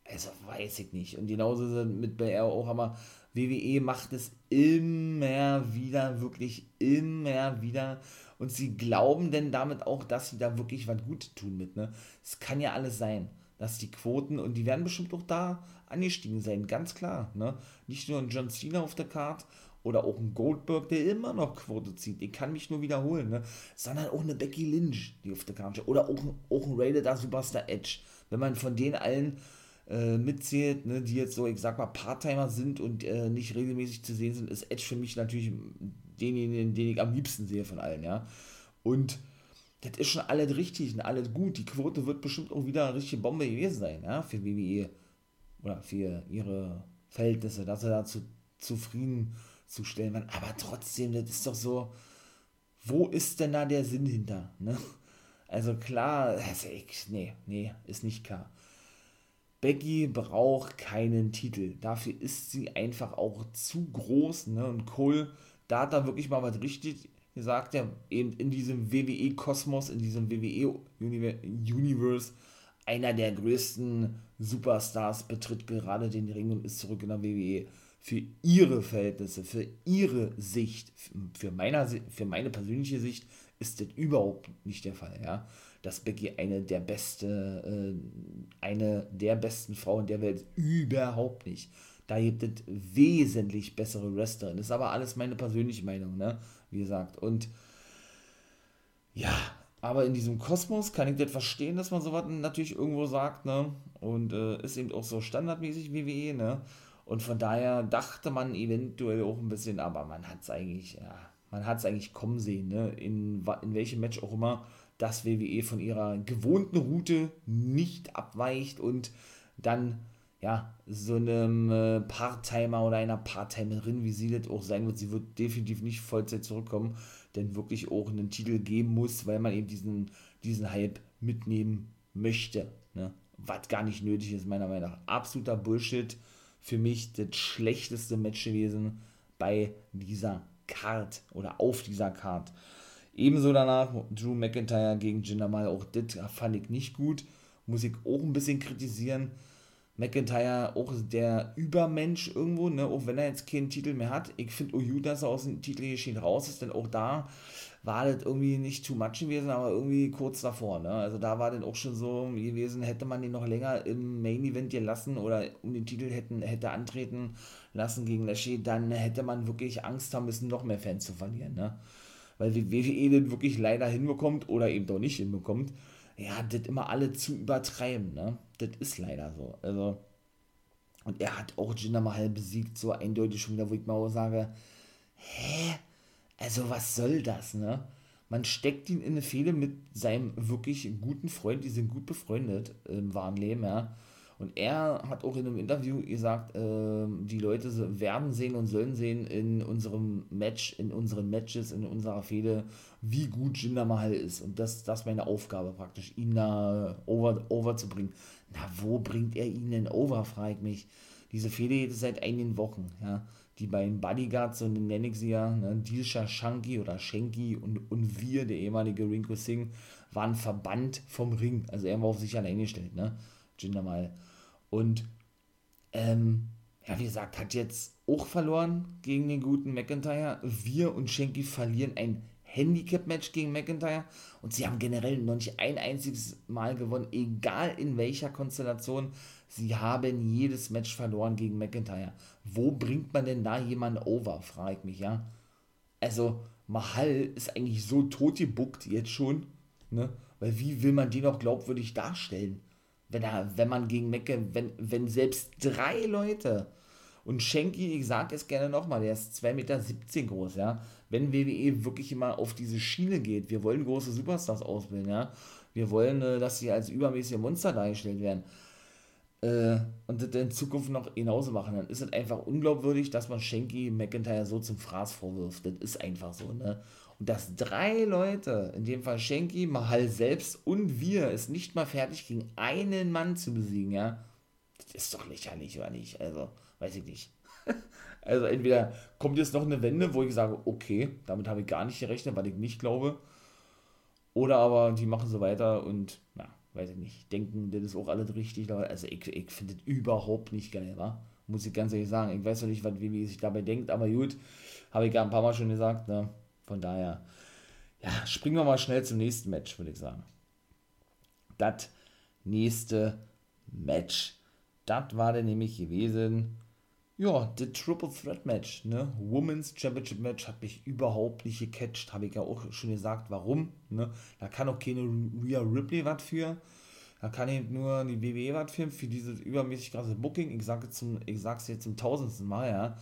Also weiß ich nicht. Und genauso mit BR auch aber WWE macht es immer wieder, wirklich immer wieder. Und sie glauben denn damit auch, dass sie da wirklich was Gutes tun mit, ne? Es kann ja alles sein, dass die Quoten, und die werden bestimmt auch da angestiegen sein, ganz klar, ne? Nicht nur ein John Cena auf der Karte oder auch ein Goldberg, der immer noch Quote zieht. Ich kann mich nur wiederholen, ne? Sondern auch eine Becky Lynch, die auf der Karte steht. Oder auch, auch ein Rated Superstar Edge. Wenn man von denen allen äh, mitzählt, ne, die jetzt so, ich sag mal, Parttimer sind und äh, nicht regelmäßig zu sehen sind, ist Edge für mich natürlich denjenigen, den ich am liebsten sehe von allen, ja. Und das ist schon alles richtig und alles gut. Die Quote wird bestimmt auch wieder eine richtige Bombe gewesen sein, ja, für WWE oder für ihre Verhältnisse, dass sie da zu, zufrieden zu stellen waren. Aber trotzdem, das ist doch so, wo ist denn da der Sinn hinter, ne? Also klar, also ich, nee, nee, ist nicht klar. Becky braucht keinen Titel. Dafür ist sie einfach auch zu groß. Ne? Und Cole, da hat er wirklich mal was richtig gesagt. Ja, eben in diesem WWE-Kosmos, in diesem WWE-Universe, einer der größten Superstars betritt gerade den Ring und ist zurück in der WWE. Für ihre Verhältnisse, für ihre Sicht, für, meiner, für meine persönliche Sicht ist das überhaupt nicht der Fall. Ja? Dass Becky eine der beste, äh, eine der besten Frauen der Welt überhaupt nicht. Da gibt es wesentlich bessere Wrestlerinnen. Das ist aber alles meine persönliche Meinung, ne? Wie gesagt. Und ja, aber in diesem Kosmos kann ich das verstehen, dass man sowas natürlich irgendwo sagt, ne? Und äh, ist eben auch so standardmäßig WWE, ne? Und von daher dachte man eventuell auch ein bisschen, aber man hat es eigentlich, ja, man hat es eigentlich kommen sehen, ne? In, in welchem Match auch immer dass WWE von ihrer gewohnten Route nicht abweicht und dann ja, so einem äh, Part-Timer oder einer Part-Timerin, wie sie das auch sein wird, sie wird definitiv nicht Vollzeit zurückkommen, denn wirklich auch einen Titel geben muss, weil man eben diesen, diesen Hype mitnehmen möchte. Ne? Was gar nicht nötig ist, meiner Meinung nach. Absoluter Bullshit. Für mich das schlechteste Match gewesen bei dieser Card oder auf dieser Card. Ebenso danach Drew McIntyre gegen Jinder Mahal, auch das fand ich nicht gut. Muss ich auch ein bisschen kritisieren. McIntyre auch der Übermensch irgendwo, ne? auch wenn er jetzt keinen Titel mehr hat. Ich finde Oyu, dass er aus dem Titel geschehen raus ist, denn auch da war das irgendwie nicht too much gewesen, aber irgendwie kurz davor. Ne? Also da war das auch schon so gewesen, hätte man ihn noch länger im Main Event gelassen oder um den Titel hätten, hätte antreten lassen gegen Lashley, dann hätte man wirklich Angst haben müssen, noch mehr Fans zu verlieren. Ne? Weil WWE das wirklich leider hinbekommt oder eben doch nicht hinbekommt, ja, das immer alle zu übertreiben, ne? Das ist leider so. Also, und er hat auch Jinder Mahal besiegt, so eindeutig schon wieder, wo ich mal auch sage, hä? Also, was soll das, ne? Man steckt ihn in eine Fehde mit seinem wirklich guten Freund, die sind gut befreundet im wahren Leben, ja. Und er hat auch in einem Interview gesagt, äh, die Leute werden sehen und sollen sehen in unserem Match, in unseren Matches, in unserer Fehde, wie gut Jinder Mahal ist. Und das, ist meine Aufgabe praktisch, ihn da over, over zu bringen. Na, wo bringt er ihn denn over, frage ich mich. Diese Fehde geht seit einigen Wochen, ja. Die beiden Bodyguards, so nenne ich sie ja, ne, Dilsha Shanky oder Shanky und, und wir, der ehemalige Rinko Singh, waren verbannt vom Ring. Also er war auf sich allein gestellt, ne? Jinder Mahal. Und ähm, ja, wie gesagt, hat jetzt auch verloren gegen den guten McIntyre. Wir und Shanky verlieren ein Handicap-Match gegen McIntyre und sie haben generell noch nicht ein einziges Mal gewonnen, egal in welcher Konstellation. Sie haben jedes Match verloren gegen McIntyre. Wo bringt man denn da jemanden over, frage ich mich, ja. Also, Mahal ist eigentlich so tot gebuckt jetzt schon, ne? Weil wie will man den auch glaubwürdig darstellen? Wenn, er, wenn man gegen Mecke, wenn, wenn selbst drei Leute und Schenki, ich sage es gerne nochmal, der ist 2,17 Meter groß, ja. Wenn WWE wirklich immer auf diese Schiene geht, wir wollen große Superstars ausbilden, ja. Wir wollen, äh, dass sie als übermäßige Monster dargestellt werden. Äh, und das in Zukunft noch genauso machen, dann ist es einfach unglaubwürdig, dass man Schenki McIntyre so zum Fraß vorwirft. Das ist einfach so, ne? Und dass drei Leute, in dem Fall Schenki, Mahal selbst und wir, es nicht mal fertig gegen einen Mann zu besiegen, ja, das ist doch lächerlich, oder nicht? Also, weiß ich nicht. also, entweder kommt jetzt noch eine Wende, wo ich sage, okay, damit habe ich gar nicht gerechnet, weil ich nicht glaube. Oder aber die machen so weiter und, na, weiß ich nicht, denken, das ist auch alles richtig. Also, ich, ich finde das überhaupt nicht geil, wa? Muss ich ganz ehrlich sagen. Ich weiß noch nicht, was wie sich dabei denkt, aber gut, habe ich ja ein paar Mal schon gesagt, ne? Von daher, ja, springen wir mal schnell zum nächsten Match, würde ich sagen. Das nächste Match, das war dann nämlich gewesen, ja, das Triple Threat Match, ne? Women's Championship Match hat mich überhaupt nicht gecatcht, habe ich ja auch schon gesagt, warum, ne? Da kann auch keine Rhea Ripley was für. Da kann eben nur die WWE was für, für dieses übermäßig krasse Booking. Ich sage es jetzt zum tausendsten Mal, ja.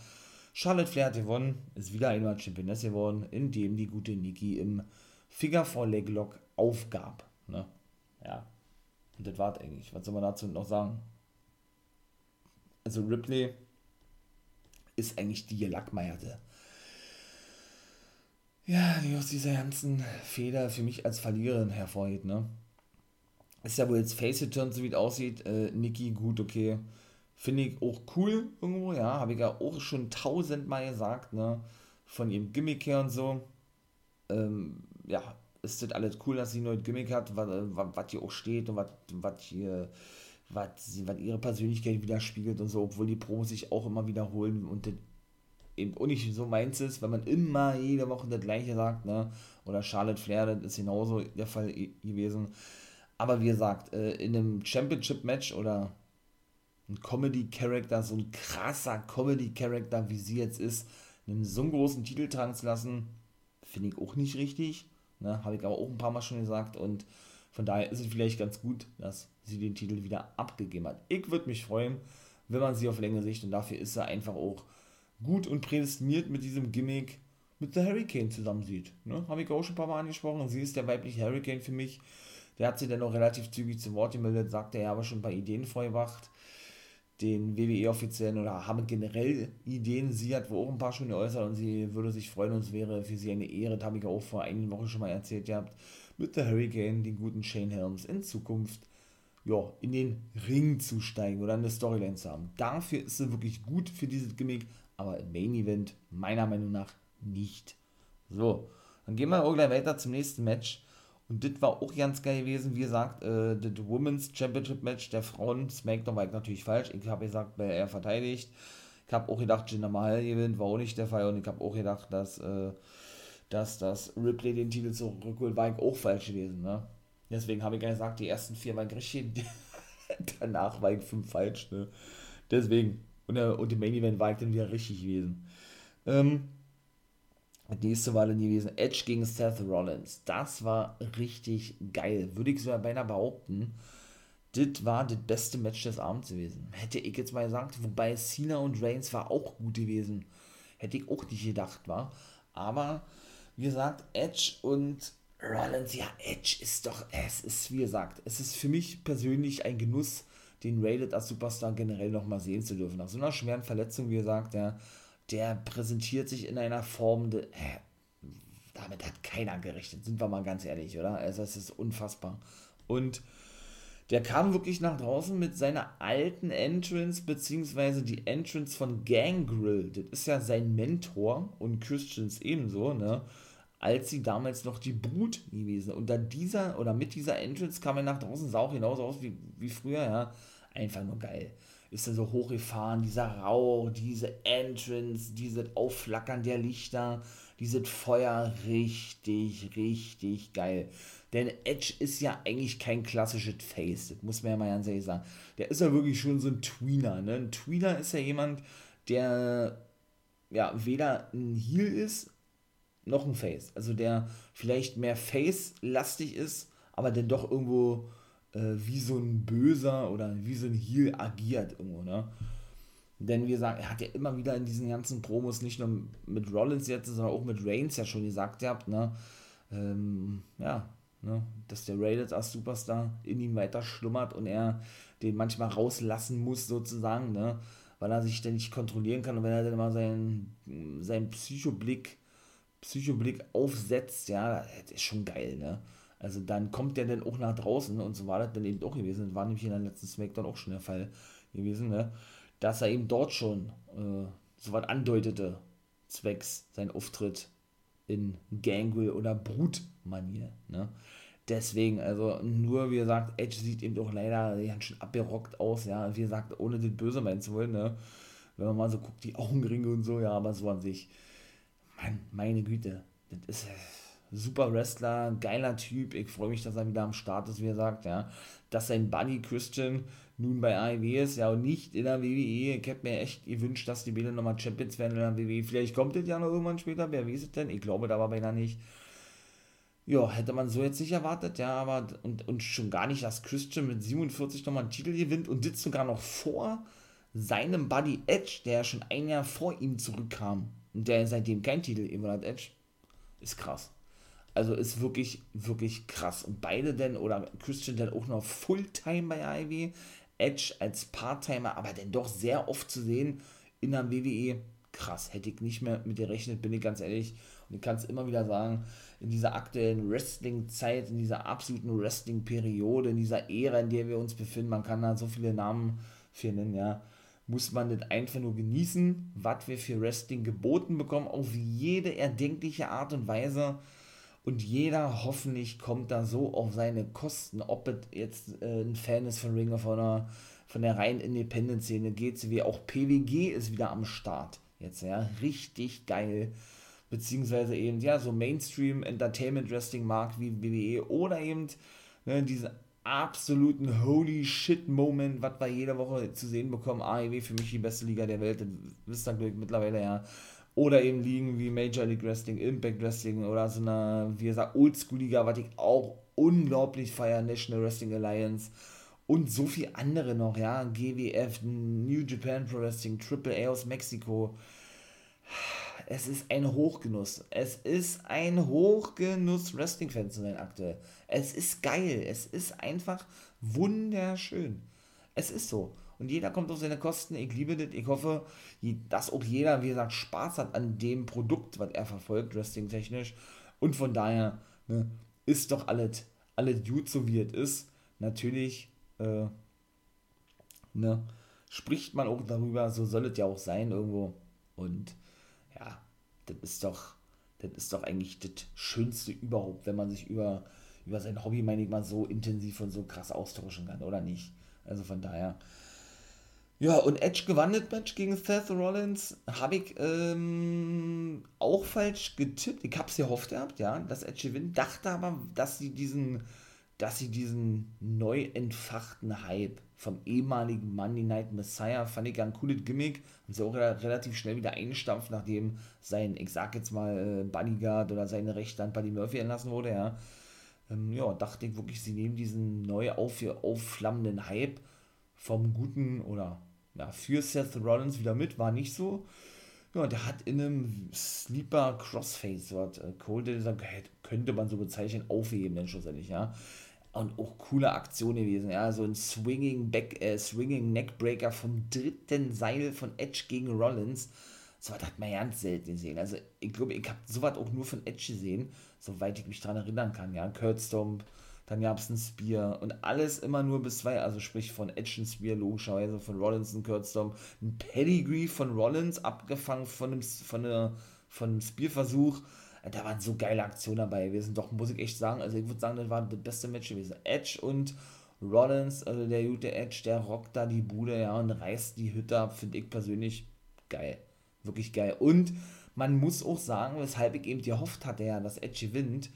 Charlotte Flair hat gewonnen, ist wieder einmal Championess geworden, indem die gute Nikki im Figure 4 Leg Lock aufgab. Ne? Ja. Und das war's eigentlich. Was soll man dazu noch sagen? Also Ripley ist eigentlich die Gelackmeierte. Ja, die aus dieser ganzen Feder für mich als Verliererin hervorhebt, ne? Ist ja wohl jetzt Face Turn, so wie es aussieht. Äh, Nikki, gut, okay Finde ich auch cool irgendwo, ja. Habe ich ja auch schon tausendmal gesagt, ne? Von ihrem Gimmick her und so. Ähm, ja, ist das alles cool, dass sie ein Gimmick hat, was, hier auch steht und was, hier, was, ihre Persönlichkeit widerspiegelt und so, obwohl die Promos sich auch immer wiederholen und das eben auch nicht so meins ist, wenn man immer jede Woche das gleiche sagt, ne? Oder Charlotte Flair, das ist genauso der Fall gewesen. Aber wie gesagt, äh, in einem Championship-Match oder ein Comedy-Character, so ein krasser Comedy-Character, wie sie jetzt ist, einen so großen Titel tragen zu lassen, finde ich auch nicht richtig. Ne? Habe ich aber auch ein paar Mal schon gesagt und von daher ist es vielleicht ganz gut, dass sie den Titel wieder abgegeben hat. Ich würde mich freuen, wenn man sie auf längere Sicht und dafür ist er einfach auch gut und prädestiniert mit diesem Gimmick mit der Hurricane zusammen sieht. Ne? Habe ich auch schon ein paar Mal angesprochen. Sie ist der weibliche Hurricane für mich. Der hat sie dann auch relativ zügig zu Wort gemeldet, sagte er aber schon paar Ideen vorgebracht den WWE-Offiziellen oder haben generell Ideen. Sie hat wohl auch ein paar schon geäußert und sie würde sich freuen und es wäre für sie eine Ehre, das habe ich auch vor einigen Wochen schon mal erzählt gehabt, mit der Hurricane, den guten Shane Helms, in Zukunft ja, in den Ring zu steigen oder eine Storyline zu haben. Dafür ist sie wirklich gut für dieses Gimmick, aber im Main Event meiner Meinung nach nicht. So, dann gehen wir auch gleich weiter zum nächsten Match. Und das war auch ganz geil gewesen. Wie gesagt, äh, das Women's Championship Match der Frauen, SmackDown war ich natürlich falsch. Ich habe gesagt, wer er verteidigt. Ich habe auch gedacht, Jinder Mahal gewinnt, war auch nicht der Fall. Und ich habe auch gedacht, dass, äh, dass das Ripley den Titel zurückholt, war ich auch falsch gewesen. Ne? Deswegen habe ich gesagt, die ersten vier waren richtig. Danach war ich fünf falsch. Ne? Deswegen. Und, der, und im Main Event war ich dann wieder richtig gewesen. Ähm, nächste war dann gewesen Edge gegen Seth Rollins. Das war richtig geil. Würde ich sogar beinahe behaupten. Das war das beste Match des Abends gewesen. Hätte ich jetzt mal gesagt. Wobei Cena und Reigns war auch gut gewesen. Hätte ich auch nicht gedacht, war. Aber wie gesagt, Edge und Rollins, ja, Edge ist doch, es ist, wie gesagt, es ist für mich persönlich ein Genuss, den Rated als Superstar generell nochmal sehen zu dürfen. Nach so einer schweren Verletzung, wie gesagt, der, der präsentiert sich in einer Form, de, äh, damit hat keiner gerechnet, sind wir mal ganz ehrlich, oder? Also es ist unfassbar. Und der kam wirklich nach draußen mit seiner alten Entrance, beziehungsweise die Entrance von Gangrel. Das ist ja sein Mentor und Christians ebenso, ne? Als sie damals noch die Brut gewesen. Und dann dieser, oder mit dieser Entrance kam er nach draußen, sah auch genauso aus wie, wie früher, ja. Einfach nur geil. Ist dann so hochgefahren, dieser Rauch, diese Entrance, dieses Aufflackern der Lichter, dieses Feuer, richtig, richtig geil. Denn Edge ist ja eigentlich kein klassisches Face, das muss man ja mal ganz ehrlich sagen. Der ist ja wirklich schon so ein Tweener. Ne? Ein Tweener ist ja jemand, der ja weder ein Heel ist, noch ein Face. Also der vielleicht mehr Face-lastig ist, aber dann doch irgendwo äh, wie so ein Böser oder wie so ein Heel agiert irgendwo, ne? Denn wie gesagt, er hat ja immer wieder in diesen ganzen Promos nicht nur mit Rollins jetzt, sondern auch mit Reigns ja schon gesagt gehabt, ne? Ähm, ja, Ne? Dass der Rated als Superstar in ihm weiter schlummert und er den manchmal rauslassen muss, sozusagen, ne? weil er sich nicht kontrollieren kann und wenn er dann mal seinen, seinen Psychoblick, Psychoblick aufsetzt, ja, das ist schon geil, ne? Also dann kommt der dann auch nach draußen und so war das dann eben auch gewesen. Das war nämlich in der letzten Smackdown auch schon der Fall gewesen, ne? Dass er eben dort schon äh, so was andeutete, zwecks sein Auftritt in Gangrel oder Brutmanier. Ne? Deswegen, also nur wie gesagt, Edge sieht eben doch leider ganz schön abgerockt aus, ja, wie gesagt, ohne das Böse meinen zu wollen, ne? Wenn man mal so guckt, die Augenringe und so, ja, aber so an sich, Mann, meine Güte, das ist super Wrestler, geiler Typ, ich freue mich, dass er wieder am Start ist, wie er sagt, ja, dass sein Buddy Christian nun bei AEW ist, ja, und nicht in der WWE, ich hätte mir echt gewünscht, dass die Bilder nochmal Champions werden in der WWE, vielleicht kommt das ja noch irgendwann später, wer weiß es denn, ich glaube da war beinahe nicht, ja, hätte man so jetzt nicht erwartet, ja, aber und, und schon gar nicht, dass Christian mit 47 nochmal einen Titel gewinnt und das sogar noch vor seinem Buddy Edge, der schon ein Jahr vor ihm zurückkam und der seitdem kein Titel immer hat, Edge, ist krass. Also ist wirklich, wirklich krass. Und beide denn, oder Christian dann auch noch Fulltime bei AEW, Edge als Parttimer, aber dann doch sehr oft zu sehen in der WWE. Krass, hätte ich nicht mehr mit gerechnet, bin ich ganz ehrlich. Und ich kann es immer wieder sagen, in dieser aktuellen Wrestling-Zeit, in dieser absoluten Wrestling-Periode, in dieser Ära, in der wir uns befinden, man kann da so viele Namen für nennen, ja, muss man das einfach nur genießen, was wir für Wrestling geboten bekommen, auf jede erdenkliche Art und Weise. Und jeder hoffentlich kommt da so auf seine Kosten, ob es jetzt äh, ein Fan ist von Ring of Honor, von der reinen Independent-Szene geht, wie auch PWG ist wieder am Start. Jetzt, ja, richtig geil beziehungsweise eben, ja, so Mainstream Entertainment Wrestling mag wie WWE oder eben ne, diese absoluten Holy Shit Moment, was wir jede Woche zu sehen bekommen. AEW für mich die beste Liga der Welt, das wisst ihr, mittlerweile ja. Oder eben Ligen wie Major League Wrestling, Impact Wrestling oder so eine, wie gesagt, Oldschool-Liga, was ich auch unglaublich feiere, National Wrestling Alliance und so viel andere noch, ja, GWF, New Japan Pro Wrestling, Triple A aus Mexiko es ist ein Hochgenuss. Es ist ein Hochgenuss, Wrestling-Fan zu sein aktuell. Es ist geil. Es ist einfach wunderschön. Es ist so. Und jeder kommt auf seine Kosten. Ich liebe das. Ich hoffe, dass auch jeder, wie gesagt, Spaß hat an dem Produkt, was er verfolgt, wrestling-technisch. Und von daher ne, ist doch alles, alles gut, so wie es ist. Natürlich äh, ne, spricht man auch darüber, so soll es ja auch sein irgendwo. Und ja, das ist doch, das ist doch eigentlich das Schönste überhaupt, wenn man sich über, über sein Hobby, meine ich mal, so intensiv und so krass austauschen kann, oder nicht? Also von daher. Ja, und Edge gewann das Match gegen Seth Rollins. Habe ich ähm, auch falsch getippt. Ich habe es gehofft gehabt, ja, dass Edge gewinnt. Dachte aber, dass sie diesen, dass sie diesen neu entfachten Hype vom ehemaligen Monday Night Messiah. Fand ich ein cooles Gimmick. Und sie auch relativ schnell wieder einstampft, nachdem sein, ich sag jetzt mal, äh, Bodyguard oder seine Rechte an Buddy Murphy entlassen wurde, ja. Ähm, ja, dachte ich wirklich, sie nehmen diesen neu auf, aufflammenden Hype vom guten oder ja, für Seth Rollins wieder mit. War nicht so. Ja, der hat in einem Sleeper Crossface, was äh, Cole könnte man so bezeichnen, aufheben, dann schlussendlich, ja. Und auch coole Aktion gewesen, ja. So ein Swinging Back, äh, Swinging Neckbreaker vom dritten Seil von Edge gegen Rollins. So was hat man ganz selten gesehen. Also, ich glaube, ich habe sowas auch nur von Edge gesehen, soweit ich mich daran erinnern kann, ja. Kurt Stomp, dann gab es ein Spear und alles immer nur bis zwei, also sprich von Edge ein Spear, logischerweise von Rollins ein Kurzdom, ein Pedigree von Rollins, abgefangen von einem, von einer, von einem Spearversuch. Da waren so geile Aktionen dabei gewesen, doch muss ich echt sagen, also ich würde sagen, das war das beste Match gewesen. Edge und Rollins, also der gute Edge, der rockt da die Bude, ja, und reißt die Hütte ab, finde ich persönlich geil. Wirklich geil. Und man muss auch sagen, weshalb ich eben gehofft hatte, ja, dass Edge gewinnt,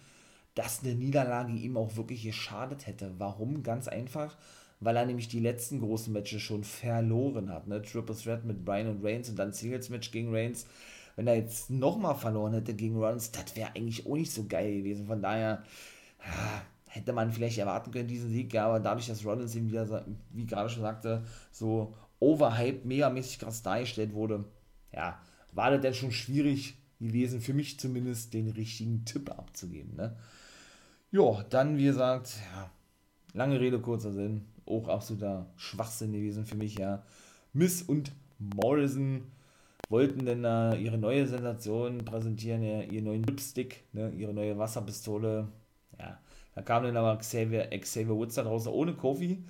dass eine Niederlage ihm auch wirklich geschadet hätte. Warum? Ganz einfach, weil er nämlich die letzten großen Matches schon verloren hat. Ne? Triple Threat mit Brian und Reigns und dann Singles Match gegen Reigns. Wenn er jetzt nochmal verloren hätte gegen Rollins, das wäre eigentlich auch nicht so geil gewesen. Von daher hätte man vielleicht erwarten können, diesen Sieg. Ja, aber dadurch, dass Rollins ihm wieder, wie gerade schon sagte, so overhyped, megamäßig krass dargestellt wurde, ja, war das dann schon schwierig gewesen, für mich zumindest den richtigen Tipp abzugeben. Ne? Ja, dann, wie gesagt, ja, lange Rede, kurzer Sinn. Auch absoluter Schwachsinn gewesen für mich, ja. Miss und Morrison wollten denn da ihre neue Sensation präsentieren, ja, ihren neuen Lipstick, ne, ihre neue Wasserpistole. Ja, da kam dann aber Xavier, Xavier Woods da draußen ohne Kofi,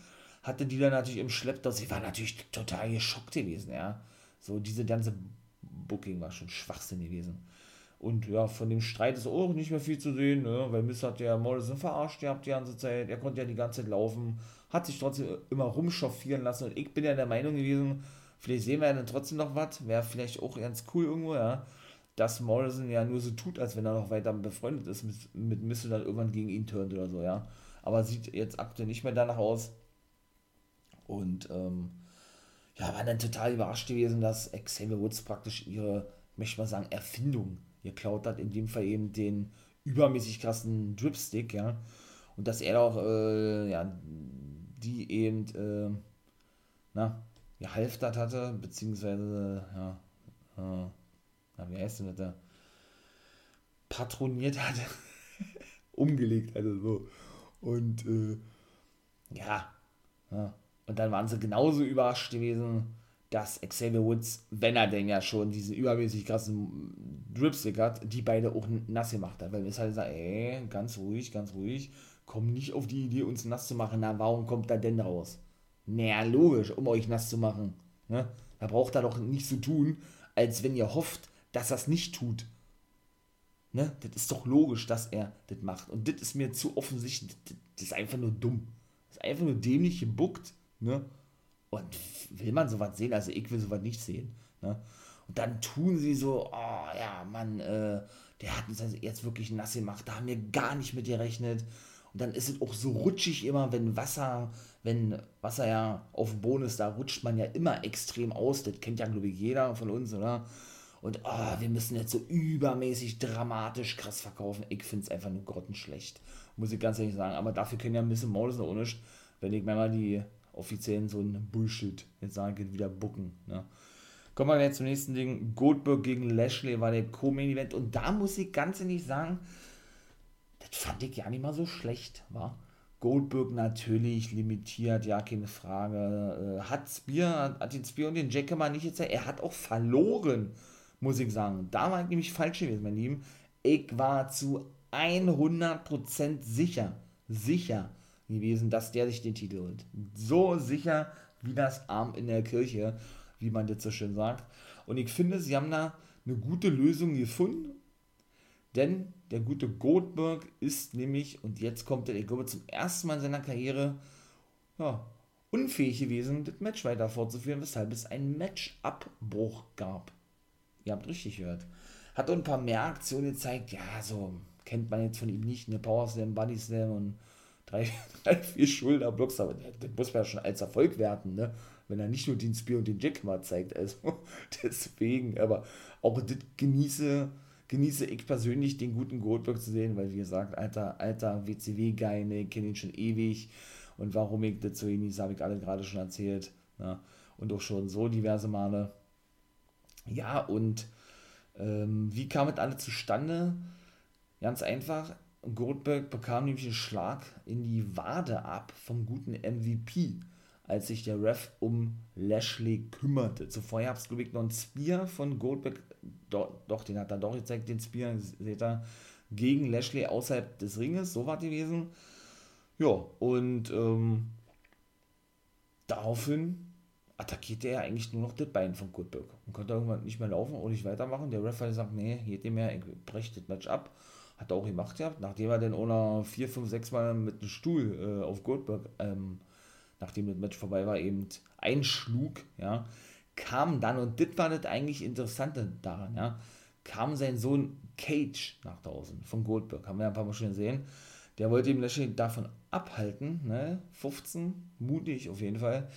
hatte die dann natürlich im Schlepptau. Sie war natürlich total geschockt gewesen, ja. So, diese ganze Booking war schon Schwachsinn gewesen. Und ja, von dem Streit ist auch nicht mehr viel zu sehen, ne? weil Miss hat ja Morrison verarscht gehabt die ganze Zeit. Er konnte ja die ganze Zeit laufen, hat sich trotzdem immer rumchauffieren lassen. Und ich bin ja der Meinung gewesen, vielleicht sehen wir ja dann trotzdem noch was. Wäre vielleicht auch ganz cool irgendwo, ja. Dass Morrison ja nur so tut, als wenn er noch weiter befreundet ist mit, mit Miss und dann irgendwann gegen ihn turnt oder so, ja. Aber sieht jetzt aktuell nicht mehr danach aus. Und ähm, ja, war dann total überrascht gewesen, dass Xavier Woods praktisch ihre, möchte ich mal sagen, Erfindung geklaut hat, in dem Fall eben den übermäßig krassen Dripstick, ja. Und dass er auch, äh, ja, die eben, äh, na, gehalftert hatte, beziehungsweise, ja, äh, na, wie heißt denn das da? Patroniert hatte, umgelegt hatte, so. Und, äh, ja, ja, und dann waren sie genauso überrascht gewesen, dass Xavier Woods, wenn er denn ja schon diesen übermäßig krassen Dripstick hat, die beide auch nass gemacht hat. Weil wir halt sagen, ey, ganz ruhig, ganz ruhig, komm nicht auf die Idee, uns nass zu machen. Na, warum kommt er denn raus? Naja, logisch, um euch nass zu machen. Ne? Da braucht er doch nicht so tun, als wenn ihr hofft, dass er es nicht tut. Ne? Das ist doch logisch, dass er das macht. Und das ist mir zu offensichtlich, das ist einfach nur dumm. Das ist einfach nur dämlich gebuckt. Ne? Und will man sowas sehen? Also ich will sowas nicht sehen. Ne? Und dann tun sie so, oh ja, Mann, äh, der hat uns jetzt wirklich nass gemacht, da haben wir gar nicht mit gerechnet. Und dann ist es auch so rutschig immer, wenn Wasser, wenn Wasser ja auf dem Boden ist, da rutscht man ja immer extrem aus. Das kennt ja, glaube ich, jeder von uns, oder? Und oh, wir müssen jetzt so übermäßig dramatisch krass verkaufen. Ich finde es einfach nur grottenschlecht. Muss ich ganz ehrlich sagen. Aber dafür können ja ein bisschen Maul auch nicht, wenn ich mir mal die offiziellen so ein Bullshit, jetzt sage ich wieder bucken. Ne? Kommen wir jetzt zum nächsten Ding. Goldberg gegen Lashley war der Co-Main-Event und da muss ich ganz ehrlich sagen, das fand ich ja nicht mal so schlecht, war. Goldberg natürlich limitiert, ja, keine Frage. Äh, hat Spear, hat den Spear und den Jack mal nicht jetzt, er hat auch verloren, muss ich sagen. Da war ich nämlich falsch gewesen, mein Lieben. Ich war zu 100% sicher, sicher, gewesen, dass der sich den Titel holt. So sicher wie das Arm in der Kirche, wie man das so schön sagt. Und ich finde, sie haben da eine gute Lösung gefunden, denn der gute Goldberg ist nämlich, und jetzt kommt er, ich glaube, zum ersten Mal in seiner Karriere, ja, unfähig gewesen, das Match weiter fortzuführen, weshalb es einen Matchabbruch gab. Ihr habt richtig gehört. Hat ein paar mehr Aktionen gezeigt, ja, so kennt man jetzt von ihm nicht, eine Power Slam, Body Slam und drei, drei vier Schulterblocks, aber das muss man ja schon als Erfolg werten, ne? Wenn er nicht nur den Spear und den Jack mal zeigt, also deswegen, aber auch das genieße, genieße ich persönlich den guten Goldberg zu sehen, weil wie gesagt, alter, alter WCW-Guy, ne, kenne ihn schon ewig und warum ich das so genieße, habe ich alle gerade schon erzählt, ne? Und auch schon so diverse Male. Ja, und ähm, wie kam es alle zustande? Ganz einfach, Goldberg bekam nämlich einen Schlag in die Wade ab vom guten MVP, als sich der Ref um Lashley kümmerte. Zuvor gab es, glaube ich, noch einen Spear von Goldberg, doch, doch, den hat er doch gezeigt, den Spear, seht ihr, gegen Lashley außerhalb des Ringes, so war gewesen. Ja, und ähm, daraufhin attackierte er eigentlich nur noch das Bein von Goldberg und konnte irgendwann nicht mehr laufen oder nicht weitermachen. Der Ref hat gesagt, nee, geht nicht mehr, ich breche das Match ab. Hat er auch gemacht gehabt, nachdem er dann auch noch 4, 5, 6 Mal mit einem Stuhl äh, auf Goldberg, ähm, nachdem das Match vorbei war, eben einschlug, ja, kam dann, und das war das eigentlich Interessante daran, ja, kam sein Sohn Cage nach draußen von Goldberg, haben wir ein paar Mal schon gesehen. Der wollte ihm Lashley davon abhalten, ne, 15, mutig auf jeden Fall,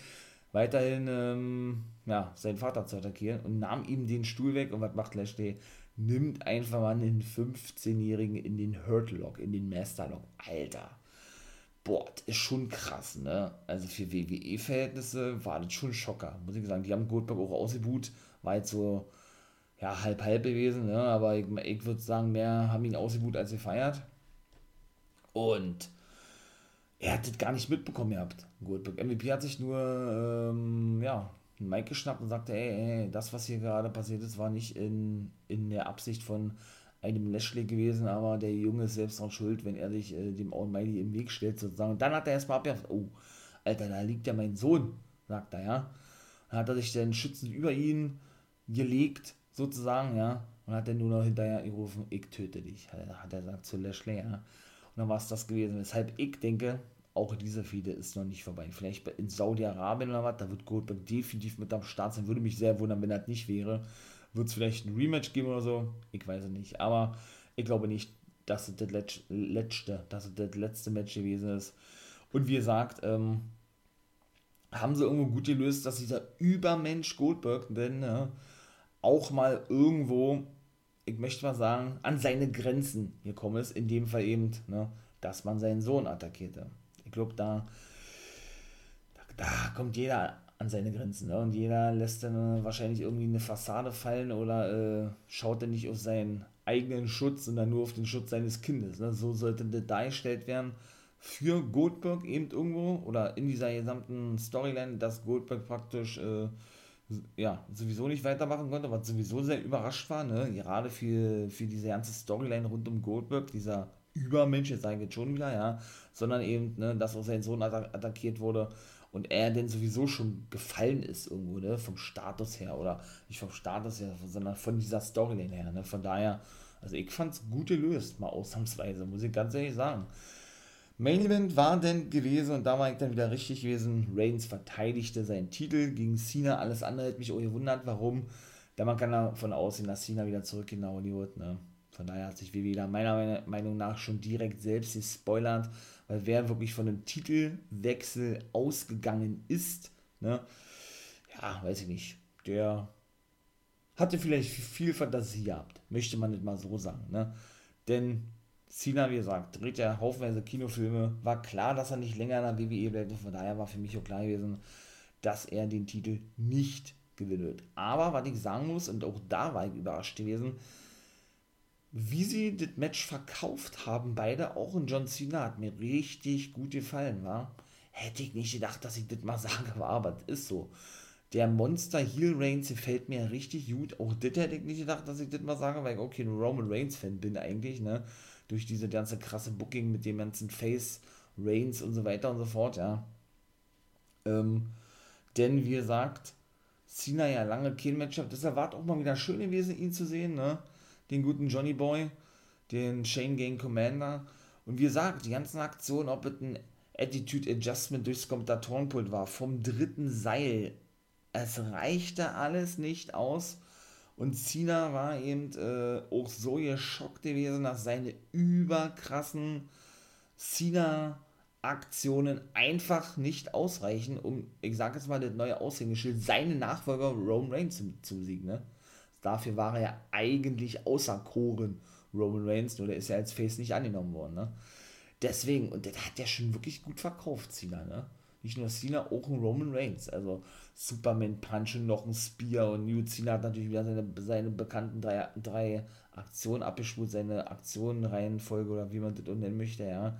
weiterhin ähm, ja, seinen Vater zu attackieren und nahm ihm den Stuhl weg. Und was macht Lashley? Nimmt einfach mal einen 15-Jährigen in den Hurt Lock, in den Master Lock. Alter. Boah, das ist schon krass, ne? Also für WWE-Verhältnisse war das schon Schocker, muss ich sagen. Die haben Goldberg auch ausgebuht, war jetzt so, ja, halb-halb gewesen, ne? Aber ich, ich würde sagen, mehr haben ihn ausgebuht als gefeiert. Und er hat das gar nicht mitbekommen gehabt, Goldberg. MVP hat sich nur, ähm, ja, Mic geschnappt und sagte, ey, ey, das, was hier gerade passiert ist, war nicht in, in der Absicht von einem Lashley gewesen, aber der Junge ist selbst dran schuld, wenn er sich äh, dem Almighty im Weg stellt, sozusagen. Und dann hat er erstmal abgehakt, oh, Alter, da liegt ja mein Sohn, sagt er, ja. Dann hat er sich dann schützend über ihn gelegt, sozusagen, ja. Und hat dann nur noch hinterher gerufen, ich töte dich, hat er, hat er gesagt zu Lashley, ja. Und dann war es das gewesen, weshalb ich denke, auch diese Fehde ist noch nicht vorbei. Vielleicht in Saudi-Arabien oder was, da wird Goldberg definitiv mit am Start sein. Würde mich sehr wundern, wenn das nicht wäre. Wird es vielleicht ein Rematch geben oder so? Ich weiß es nicht. Aber ich glaube nicht, dass es das letzte, dass es das letzte Match gewesen ist. Und wie gesagt, ähm, haben sie irgendwo gut gelöst, dass dieser Übermensch Goldberg denn ne, auch mal irgendwo, ich möchte mal sagen, an seine Grenzen gekommen ist. In dem Fall eben, ne, dass man seinen Sohn attackierte. Ich glaube, da, da, da, kommt jeder an seine Grenzen. Ne? Und jeder lässt dann wahrscheinlich irgendwie eine Fassade fallen oder äh, schaut dann nicht auf seinen eigenen Schutz, sondern nur auf den Schutz seines Kindes. Ne? So sollte das dargestellt werden für Goldberg eben irgendwo oder in dieser gesamten Storyline, dass Goldberg praktisch äh, ja, sowieso nicht weitermachen konnte, was sowieso sehr überrascht war, ne? gerade für, für diese ganze Storyline rund um Goldberg, dieser Übermensch, jetzt sage ich jetzt schon wieder, ja, sondern eben, ne, dass auch sein Sohn attackiert wurde und er denn sowieso schon gefallen ist irgendwo, ne, vom Status her oder nicht vom Status her, sondern von dieser Storyline her, ne, von daher, also ich fand es gut gelöst, mal ausnahmsweise, muss ich ganz ehrlich sagen. Main Event war denn gewesen und da war ich dann wieder richtig gewesen. Reigns verteidigte seinen Titel gegen Cena. Alles andere hat mich auch gewundert, warum. Da man kann davon ausgehen, dass Cena wieder zurück in Hollywood, ne? Von daher hat sich WWE da meiner Meinung nach schon direkt selbst gespoilert, weil wer wirklich von einem Titelwechsel ausgegangen ist, ne, ja, weiß ich nicht, der hatte vielleicht viel Fantasie gehabt, möchte man nicht mal so sagen, ne? Denn Cena, wie gesagt, dreht ja haufenweise Kinofilme, war klar, dass er nicht länger in der WWE bleibt, von daher war für mich auch klar gewesen, dass er den Titel nicht gewinnen wird. Aber was ich sagen muss, und auch da war ich überrascht gewesen, wie sie das Match verkauft haben, beide, auch in John Cena, hat mir richtig gut gefallen, war. Hätte ich nicht gedacht, dass ich das mal sage, aber das ist so. Der Monster Heel Reigns gefällt mir richtig gut. Auch das hätte ich nicht gedacht, dass ich das mal sage, weil ich okay ein Roman Reigns Fan bin eigentlich, ne? Durch diese ganze krasse Booking mit dem ganzen Face Reigns und so weiter und so fort, ja. Ähm, denn wie gesagt, Cena ja lange kein Matchup, deshalb war es auch mal wieder schön gewesen, ihn zu sehen, ne? Den guten Johnny Boy, den Shane Gang Commander. Und wie gesagt, die ganzen Aktionen, ob es ein Attitude Adjustment durchs Kommentatorenpult war, vom dritten Seil, es reichte alles nicht aus. Und Cena war eben äh, auch so geschockt gewesen, dass seine überkrassen Cena-Aktionen einfach nicht ausreichen, um, ich sag jetzt mal, das neue Aushängeschild, seine Nachfolger Roman Reigns zu, zu besiegen. Ne? Dafür war er ja eigentlich außer Koren Roman Reigns, nur der ist ja als Face nicht angenommen worden. Ne? Deswegen, und der hat ja schon wirklich gut verkauft, Cena. Ne? nicht nur Cena, auch ein Roman Reigns. Also Superman Punch und noch ein Spear und New Cena hat natürlich wieder seine, seine bekannten drei, drei Aktionen abgespult, seine Aktionenreihenfolge oder wie man das nennen möchte, ja.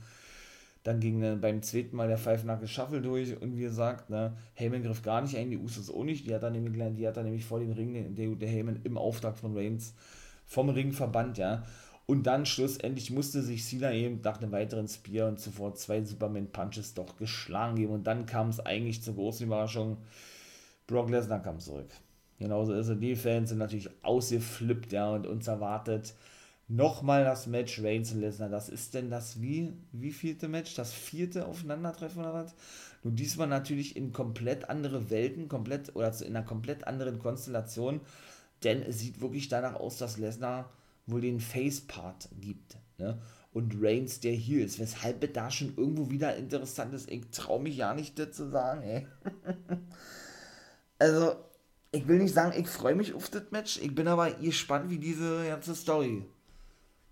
Dann ging dann beim zweiten Mal der Knuckles Shuffle durch und wie gesagt, ne, Heyman griff gar nicht ein, die Usos auch nicht. Die hat dann nämlich, die hat dann nämlich vor dem Ring, der, der Heyman im Auftrag von Reigns vom Ring verbannt, ja. Und dann schlussendlich musste sich Cena eben nach einem weiteren Spear und zuvor zwei Superman-Punches doch geschlagen geben. Und dann kam es eigentlich zur großen Überraschung. Brock Lesnar kam zurück. Genauso ist es. Die Fans sind natürlich ausgeflippt, ja, und uns erwartet nochmal das Match Reigns und Lesnar. Das ist denn das wie, wie vierte Match? Das vierte Aufeinandertreffen oder was? Nun diesmal natürlich in komplett andere Welten, komplett oder in einer komplett anderen Konstellation, denn es sieht wirklich danach aus, dass Lesnar wohl den Face-Part gibt. Ne? Und Reigns der hier ist, weshalb es da schon irgendwo wieder interessant ist. Ich traue mich ja nicht das zu sagen, ey. also, ich will nicht sagen, ich freue mich auf das Match. Ich bin aber gespannt, wie diese ganze Story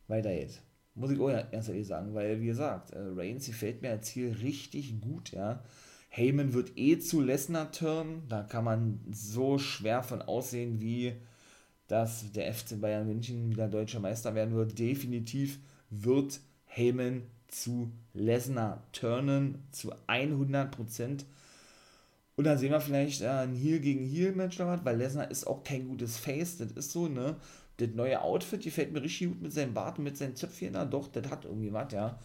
weitergeht. Muss ich auch ganz ehrlich sagen, weil, wie gesagt, äh, Reigns gefällt mir als Ziel richtig gut, ja. Heyman wird eh zu Lesnar turnen. Da kann man so schwer von aussehen, wie dass der FC Bayern München wieder deutscher Meister werden wird. Definitiv wird Heyman zu Lesnar turnen, zu 100%. Und dann sehen wir vielleicht äh, ein Heel gegen Heel Match noch weil Lesnar ist auch kein gutes Face, das ist so, ne? Das neue Outfit gefällt mir richtig gut mit seinem Bart und mit seinen Zöpfchen, na doch, das hat irgendwie was, ja.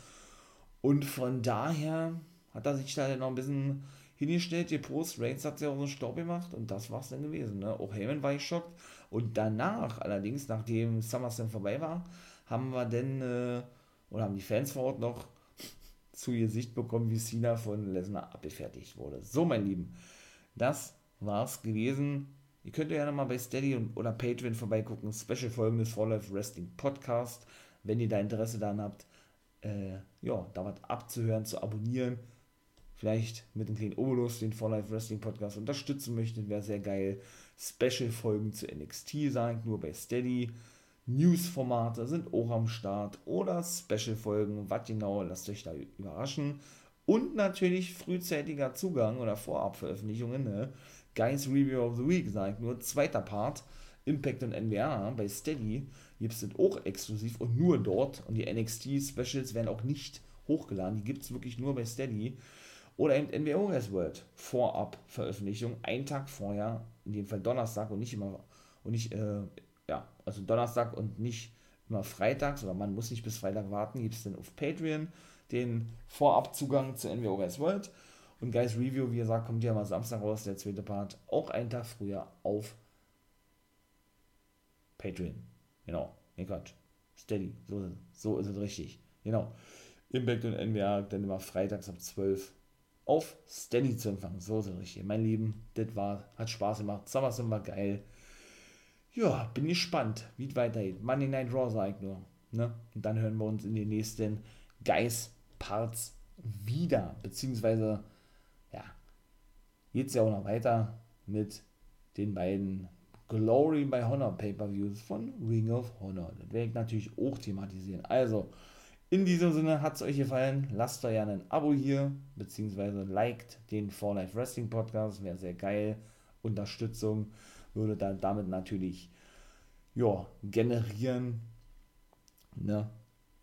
Und von daher hat er sich da noch ein bisschen hingestellt, die Post, Reigns hat sich auch so einen Staub gemacht und das war's dann gewesen, ne? Auch Heyman war ich schockt. Und danach, allerdings, nachdem SummerSlam vorbei war, haben wir dann, äh, oder haben die Fans vor Ort noch zu Gesicht bekommen, wie Cena von Lesnar abgefertigt wurde. So, mein Lieben, das war's gewesen. Ihr könnt ja gerne mal bei Steady oder Patreon vorbeigucken. Special-Folgen des For Life Wrestling Podcast, wenn ihr da Interesse daran habt, äh, ja, da was abzuhören, zu abonnieren. Vielleicht mit einem kleinen Obolus den For Life Wrestling Podcast unterstützen möchtet, wäre sehr geil. Special-Folgen zu NXT, sagen nur bei Steady. News-Formate sind auch am Start oder Special-Folgen, was genau, lasst euch da überraschen. Und natürlich frühzeitiger Zugang oder Vorabveröffentlichungen. Ne? Guys Review of the Week, sagt nur, zweiter Part. Impact und NWA bei Steady gibt es auch exklusiv und nur dort. Und die NXT-Specials werden auch nicht hochgeladen. Die gibt es wirklich nur bei Steady. Oder eben NWO World Vorab-Veröffentlichung, einen Tag vorher in dem Fall Donnerstag und nicht immer, und nicht, äh, ja, also Donnerstag und nicht immer freitags, oder man muss nicht bis Freitag warten, gibt es dann auf Patreon den Vorabzugang zu NWO World. Und Guys Review, wie gesagt, kommt ja mal Samstag raus, der zweite Part, auch einen Tag früher auf Patreon. Genau, nee Quatsch. Steady, so, so ist es richtig. Genau. Impact und NWA dann immer freitags ab 12 auf Steady zu empfangen. So ist es richtig. Mein Lieben, das war, hat Spaß gemacht. SummerSlam war geil. Ja, bin gespannt, wie es weitergeht. Monday Night Raw sag ich nur. Ne? Und dann hören wir uns in den nächsten Guys-Parts wieder. Beziehungsweise, geht es ja auch noch weiter mit den beiden Glory by Honor Pay-Per-Views von Ring of Honor. Das werde ich natürlich auch thematisieren. Also, in diesem Sinne hat es euch gefallen. Lasst euch gerne ein Abo hier, beziehungsweise liked den For Life Wrestling Podcast. Wäre sehr geil. Unterstützung würde dann damit natürlich ja, generieren. Ne?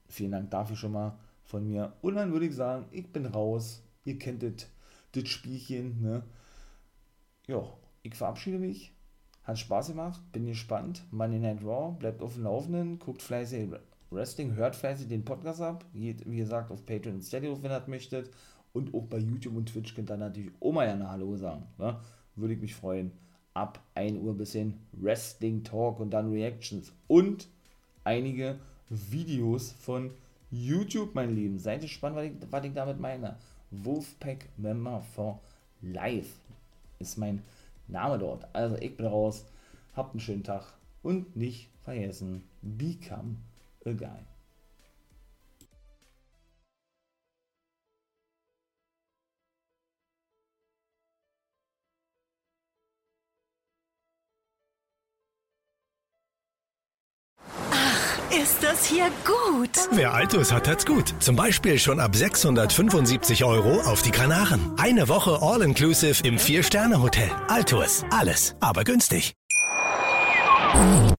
Vielen Dank dafür schon mal von mir. Und dann würde ich sagen, ich bin raus. Ihr kennt das Spielchen. Ne? Ja, ich verabschiede mich. Hat Spaß gemacht. Bin gespannt. Money Night Raw. Bleibt auf dem Laufenden. Guckt fleißig Wrestling. Hört fleißig den Podcast ab. Wie gesagt, auf Patreon und Steady, wenn ihr das möchtet. Und auch bei YouTube und Twitch könnt ihr natürlich Oma ja eine Hallo sagen. Ne? Würde ich mich freuen. Ab 1 Uhr bisschen Wrestling Talk und dann Reactions. Und einige Videos von YouTube, mein Lieben. Seid gespannt, was ich, was ich damit meine. Wolfpack Member for Life ist mein Name dort. Also ich bin raus. Habt einen schönen Tag. Und nicht vergessen, become a guy. Ist das hier gut. Wer Altus hat, hat's gut. Zum Beispiel schon ab 675 Euro auf die Kanaren. Eine Woche All-Inclusive im Vier-Sterne-Hotel. Altus. Alles, aber günstig.